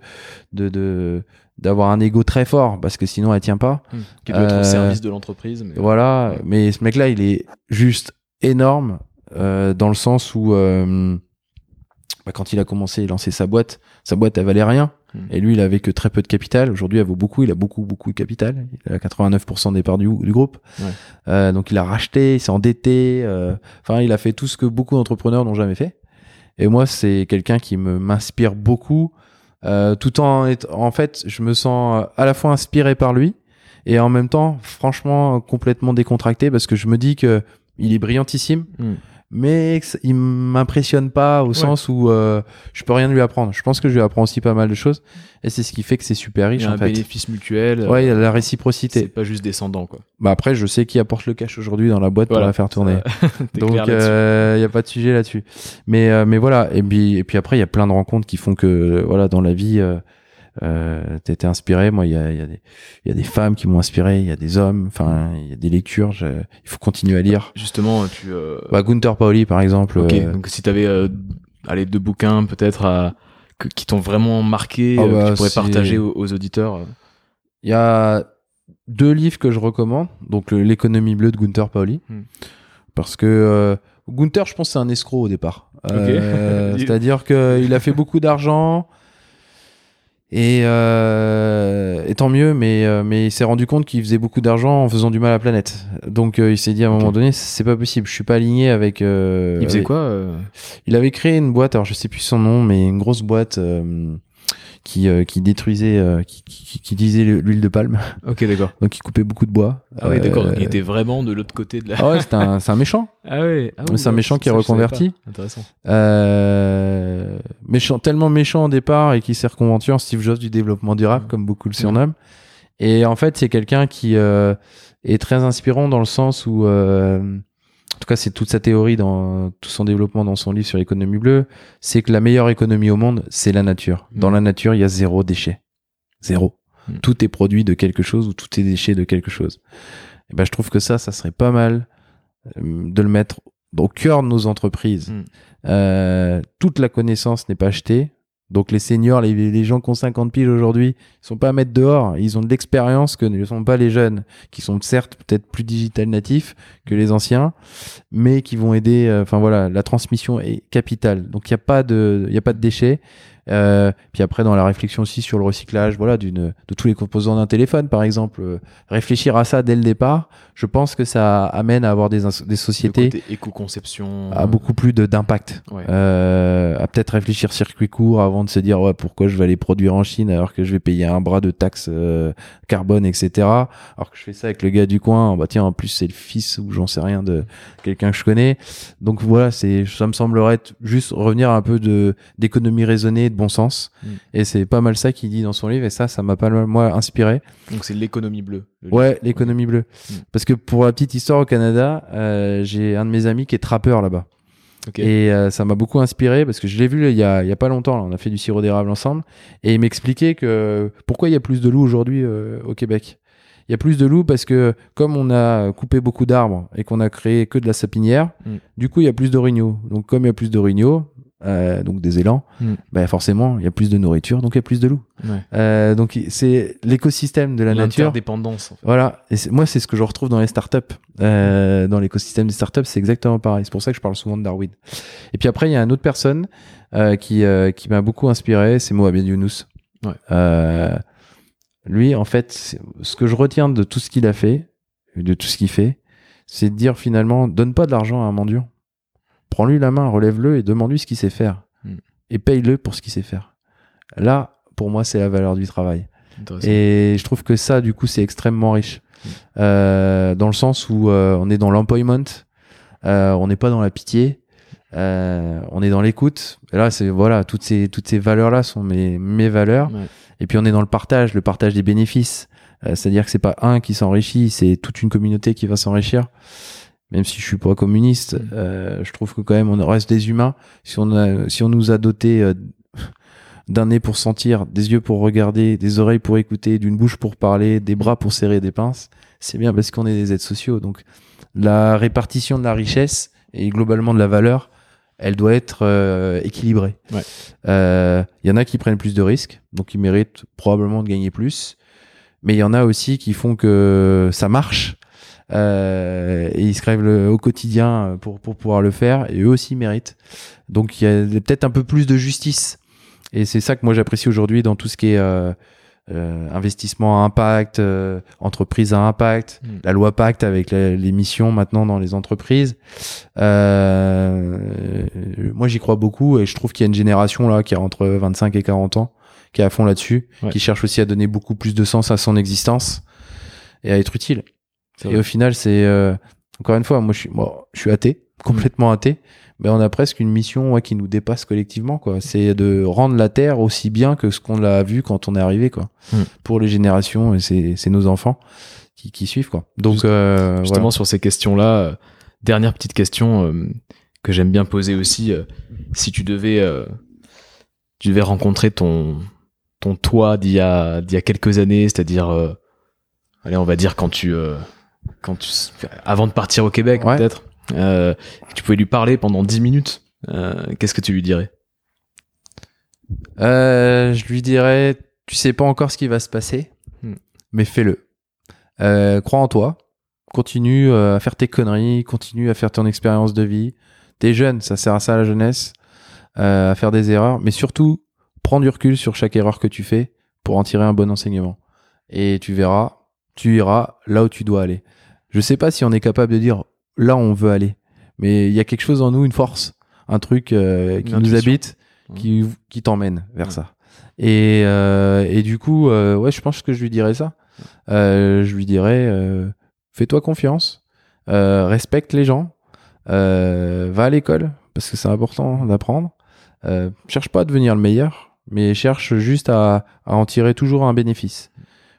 de de d'avoir un ego très fort parce que sinon elle tient pas. Hmm. Qui doit être au Euh, service de l'entreprise. mais- Voilà, mais ce mec-là, il est juste énorme euh, dans le sens où euh, bah, quand il a commencé à lancer sa boîte, sa boîte elle valait rien. Mm. Et lui, il avait que très peu de capital. Aujourd'hui, elle vaut beaucoup. Il a beaucoup, beaucoup de capital. Il a 89% des parts du, du groupe. Ouais. Euh, donc, il a racheté, il s'est endetté. euh, Enfin, il a fait tout ce que beaucoup d'entrepreneurs n'ont jamais fait. Et moi, c'est quelqu'un qui me m'inspire beaucoup. Euh, tout en en fait, je me sens à la fois inspiré par lui et en même temps, franchement, complètement décontracté parce que je me dis que il est brillantissime, Mm. Mais il m'impressionne pas au sens où euh, je peux rien lui apprendre. Je pense que je lui apprends aussi pas mal de choses et c'est ce qui fait que c'est super Il riche y a un en fait. bénéfice mutuel. Ouais, il y a euh, la c'est réciprocité. pas juste descendant quoi. Bah après, je sais qui apporte le cash aujourd'hui dans la boîte Voilà. pour la faire tourner. Donc il là-dessus. n'y a pas de sujet là-dessus. Mais euh, mais voilà et puis et puis après il y a plein de rencontres qui font que euh, voilà dans la vie euh, t'as été inspiré. Moi il y a y a y a des femmes qui m'ont inspiré, il y a des hommes, enfin il y a des lectures. je- il faut continuer à lire. Justement, tu. euh, Bah Gunther Pauli par exemple. ok. euh, Donc si t'avais, euh, allez, deux bouquins peut-être à que- qui t'ont vraiment marqué, Ah euh, que bah, tu pourrais partager aux, aux auditeurs. euh. Il y a deux livres que je recommande. Donc l'économie bleue de Gunther Pauli Hmm. parce que euh, Gunther je pense c'est un escroc au départ. Euh, Ok. C'est-à-dire qu'il a fait beaucoup d'argent. Et, euh, et tant mieux, mais, euh, mais il s'est rendu compte qu'il faisait beaucoup d'argent en faisant du mal à la planète. Donc euh, il s'est dit à un moment donné, c'est pas possible, je suis pas aligné avec. euh, Il faisait avec- quoi euh? Il avait créé une boîte, alors je sais plus son nom, mais une grosse boîte euh, qui, euh, qui détruisait, euh, qui, qui, qui utilisait l'huile de palme, Ok, d'accord. donc il coupait beaucoup de bois. Ah oui, d'accord. Euh, Il était vraiment de l'autre côté de la. Ah ouais, c'est un, c'est un méchant. Ah ouais. Ah oui, C'est un méchant qui est reconverti. Intéressant. Euh, méchant, tellement méchant au départ et qui s'est reconverti en Steve Jobs du développement durable, Ouais. comme beaucoup le surnomment. Et en fait, c'est quelqu'un qui euh, est très inspirant dans le sens où, euh, en tout cas, c'est toute sa théorie dans tout son développement dans son livre sur l'économie bleue, c'est que la meilleure économie au monde, c'est la nature. Dans Mm. la nature, il y a zéro déchet, zéro. Mm. Tout est produit de quelque chose ou tout est déchet de quelque chose. Et ben, je trouve que ça, ça serait pas mal euh, de le mettre au cœur de nos entreprises. Mm. Euh, toute la connaissance n'est pas achetée. Donc les seniors, les, gens qui ont 50 piges aujourd'hui, ils sont pas à mettre dehors. Ils ont de l'expérience que ne sont pas les jeunes, qui sont certes peut-être plus digital natifs que les anciens, mais qui vont aider. euh, Enfin voilà, la transmission est capitale. Donc il n'y a pas de, il a pas de déchets. Euh, puis après dans la réflexion aussi sur le recyclage, voilà, d'une de tous les composants d'un téléphone par exemple, euh, réfléchir à ça dès le départ, je pense que ça amène à avoir des, des sociétés éco-conception. à beaucoup plus de- d'impact. Ouais. Euh, à peut-être réfléchir circuit court avant de se dire ouais pourquoi je vais aller produire en Chine alors que je vais payer un bras de taxes euh, carbone etc. Alors que je fais ça avec le gars du coin, bah tiens en plus c'est le fils ou j'en sais rien de quelqu'un que je connais. Donc voilà c'est ça me semblerait juste revenir à un peu de d'économie raisonnée, de bon sens. Mm. Et c'est pas mal ça qu'il dit dans son livre et ça ça m'a pas mal moi inspiré. Donc c'est l'économie bleue. le Ouais, l'économie bleue. Mm. Parce que pour la petite histoire au Canada, euh, j'ai un de mes amis qui est trappeur là-bas. Et euh, ça m'a beaucoup inspiré parce que je l'ai vu il y a, il y a pas longtemps. là, on a fait du sirop d'érable ensemble. Et il m'expliquait que pourquoi il y a plus de loups aujourd'hui euh, au Québec? Il y a plus de loups parce que comme on a coupé beaucoup d'arbres et qu'on a créé que de la sapinière, Mm. du coup il y a plus d'orignaux. Donc comme il y a plus d'orignaux, euh, donc des élans, Mm. ben forcément il y a plus de nourriture, donc il y a plus de loups. Ouais. Euh, donc c'est l'écosystème de la nature. L'interdépendance. en fait. Voilà, et moi c'est ce que je retrouve dans les startups, euh, dans l'écosystème des startups, c'est exactement pareil. C'est pour ça que je parle souvent de Darwin. Et puis après il y a une autre personne euh, qui euh, qui m'a beaucoup inspiré, c'est Mohamed Younous. Ouais. Euh, lui en fait, ce que je retiens de tout ce qu'il a fait, de tout ce qu'il fait, c'est de dire finalement donne pas de l'argent à un mendiant, prends-lui la main, relève-le et demande-lui ce qu'il sait faire, Mm. et paye-le pour ce qu'il sait faire. Là, pour moi, c'est la valeur du travail. Et je trouve que ça, du coup, c'est extrêmement riche. Euh, dans le sens où euh, on est dans l'employment, euh, on n'est pas dans la pitié, on est dans l'écoute. Et là, c'est voilà, toutes ces toutes ces valeurs-là sont mes mes valeurs. Ouais. Et puis on est dans le partage, le partage des bénéfices. C'est-à-dire que c'est pas un qui s'enrichit, c'est toute une communauté qui va s'enrichir. Même si je suis pas communiste, Mm. euh, je trouve que quand même on reste des humains. Si on a, si on nous a doté euh, d'un nez pour sentir, des yeux pour regarder, des oreilles pour écouter, d'une bouche pour parler, des bras pour serrer des pinces, c'est bien parce qu'on est des êtres sociaux. Donc la répartition de la richesse et globalement de la valeur, elle doit être euh, équilibrée. Ouais. Il y en a qui prennent plus de risques, donc ils méritent probablement de gagner plus. Mais il y en a aussi qui font que ça marche. Euh, et ils se crèvent le- au quotidien pour, pour pouvoir le faire et eux aussi méritent. Donc il y a peut-être un peu plus de justice. Et c'est ça que moi j'apprécie aujourd'hui dans tout ce qui est euh, euh, investissement à impact, euh, entreprise à impact, Mm. la loi Pacte avec la- les missions maintenant dans les entreprises. Euh, moi j'y crois beaucoup et je trouve qu'il y a une génération là qui a entre 25 et 40 ans qui est à fond là-dessus, Ouais. qui cherche aussi à donner beaucoup plus de sens à son existence et à être utile. Et vrai. au final, c'est euh, encore une fois, moi je suis, moi, je suis athée, complètement athée, mais on a presque une mission ouais, qui nous dépasse collectivement, quoi. C'est de rendre la Terre aussi bien que ce qu'on l'a vu quand on est arrivé, quoi. Mm. Pour les générations et c'est c'est nos enfants qui, qui suivent, quoi. Donc Juste- euh, Justement, sur ces questions-là, euh, dernière petite question euh, que j'aime bien poser aussi. euh, si tu devais, euh, tu devais rencontrer ton, ton toi d'il y a, d'il y a quelques années, c'est-à-dire, euh, allez, on va dire quand tu, euh, quand tu, avant de partir au Québec, Ouais. peut-être, euh, tu pouvais lui parler pendant 10 minutes. euh, Qu'est-ce que tu lui dirais? Euh, je lui dirais, tu sais pas encore ce qui va se passer, Mm. mais fais-le. Crois en toi. Continue à faire tes conneries, continue à faire ton expérience de vie. T'es jeune, ça sert à ça la jeunesse, à faire des erreurs, mais surtout prends du recul sur chaque erreur que tu fais pour en tirer un bon enseignement. Et tu verras, tu iras là où tu dois aller. Je sais pas si on est capable de dire là où on veut aller, mais il y a quelque chose en nous, une force, un truc euh, qui nous habite, qui, qui t'emmène vers Ouais. ça. Et, euh, et du coup, euh, ouais, je pense que je lui dirais ça. Je lui dirais, fais-toi confiance, respecte les gens, va à l'école parce que c'est important d'apprendre. Cherche pas à devenir le meilleur, mais cherche juste à, à en tirer toujours un bénéfice.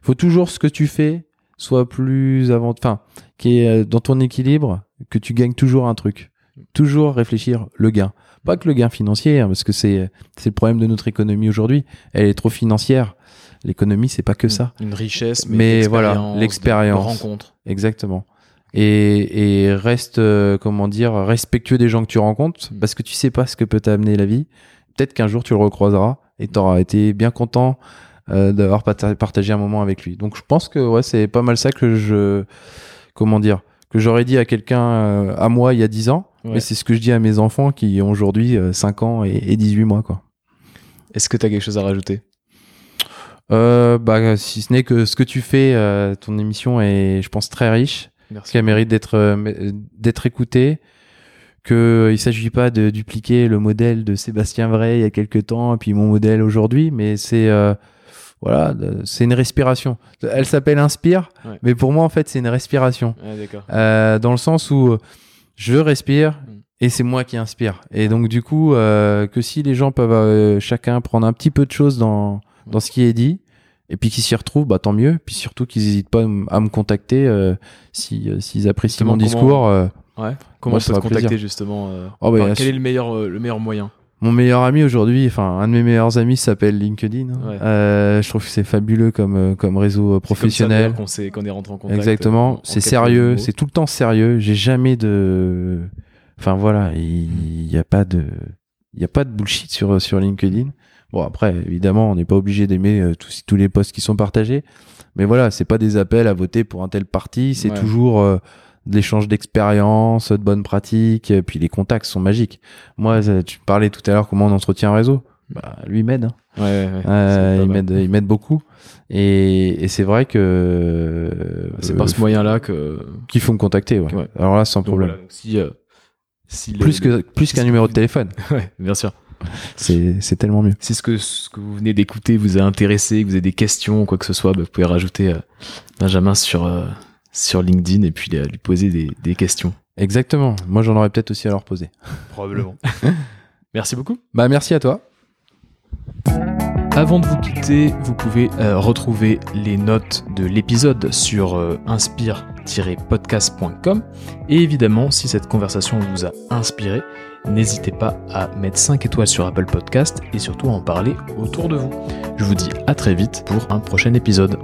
Faut toujours ce que tu fais soit plus avant, enfin, qui est euh, dans ton équilibre, que tu gagnes toujours un truc. Toujours réfléchir le gain. Pas que le gain financier, hein, parce que c'est c'est le problème de notre économie aujourd'hui. Elle est trop financière. L'économie, c'est pas que ça. Une richesse, Mais mais, voilà, l'expérience. rencontre. Exactement. Et, et reste, euh, comment dire, respectueux des gens que tu rencontres, parce que tu sais pas ce que peut t'amener la vie. Peut-être qu'un jour tu le recroiseras et tu auras été bien content euh, d'avoir parta- partagé un moment avec lui. Donc je pense que ouais, c'est pas mal ça que je, comment dire, que j'aurais dit à quelqu'un euh, à moi il y a 10 ans, Ouais. mais c'est ce que je dis à mes enfants qui ont aujourd'hui euh, 5 ans et, et 18 mois, quoi. Est-ce que tu as quelque chose à rajouter? Euh, bah, si ce n'est que ce que tu fais, euh, ton émission est, je pense, très riche. Merci. qui a mérite d'être euh, d'être écouté que il s'agit pas de dupliquer le modèle de Sébastien Vrai il y a quelques temps et puis mon modèle aujourd'hui mais c'est euh, voilà c'est une respiration elle s'appelle Inspire Ouais. mais pour moi en fait c'est une respiration Ouais. Euh, dans le sens où euh, je respire Mm. et c'est moi qui inspire et donc du coup euh, que si les gens peuvent euh, chacun prendre un petit peu de choses dans dans ce qui est dit et puis qu'ils s'y retrouvent, bah tant mieux. Puis surtout qu'ils n'hésitent pas à me contacter euh, si, s'ils apprécient mon comment- discours. euh, Ouais. Comment Moi, on peut te contacter plaisir. justement Oh, bah, enfin, Quel est le meilleur, le meilleur moyen Mon meilleur ami aujourd'hui, enfin un de mes meilleurs amis s'appelle LinkedIn. Ouais. Euh, je trouve que c'est fabuleux comme euh, comme réseau euh, C'est comme ça, professionnel. qu'on est rentré en contact. en- Exactement, en c'est sérieux, c'est tout le temps sérieux. J'ai jamais de, enfin voilà, il y a pas de, il y a pas de bullshit sur sur LinkedIn. Bon après, évidemment, on n'est pas obligé d'aimer tous tous les posts qui sont partagés, mais voilà, c'est pas des appels à voter pour un tel parti, c'est Ouais. toujours euh, de l'échange d'expérience, de bonnes pratiques, et puis les contacts sont magiques. Moi, ça, tu parlais tout à l'heure comment on entretient un réseau. Bah, lui m'aide. hein. Ouais, Euh, il m'aide, il m'aide beaucoup. Et, et c'est vrai que euh, C'est par ce moyen-là que. qu'il faut me contacter. Ouais. Ouais. Alors là, sans Donc problème. voilà, donc si, euh, si les- Plus que plus qu'un numéro de téléphone. Ouais, bien sûr. C'est c'est tellement mieux. Si ce que, ce que vous venez d'écouter vous a intéressé, que vous avez des questions quoi que ce soit, bah, vous pouvez rajouter euh, Benjamin sur, euh, sur LinkedIn et puis euh, lui poser des, des questions. Exactement. Moi, j'en aurais peut-être aussi à leur poser. Probablement. Merci beaucoup. Bah merci à toi. Avant de vous quitter, vous pouvez euh, retrouver les notes de l'épisode sur euh, inspire-podcast.com. Et évidemment, si cette conversation vous a inspiré, n'hésitez pas à mettre 5 étoiles sur Apple Podcast et surtout à en parler autour de vous. Je vous dis à très vite pour un prochain épisode.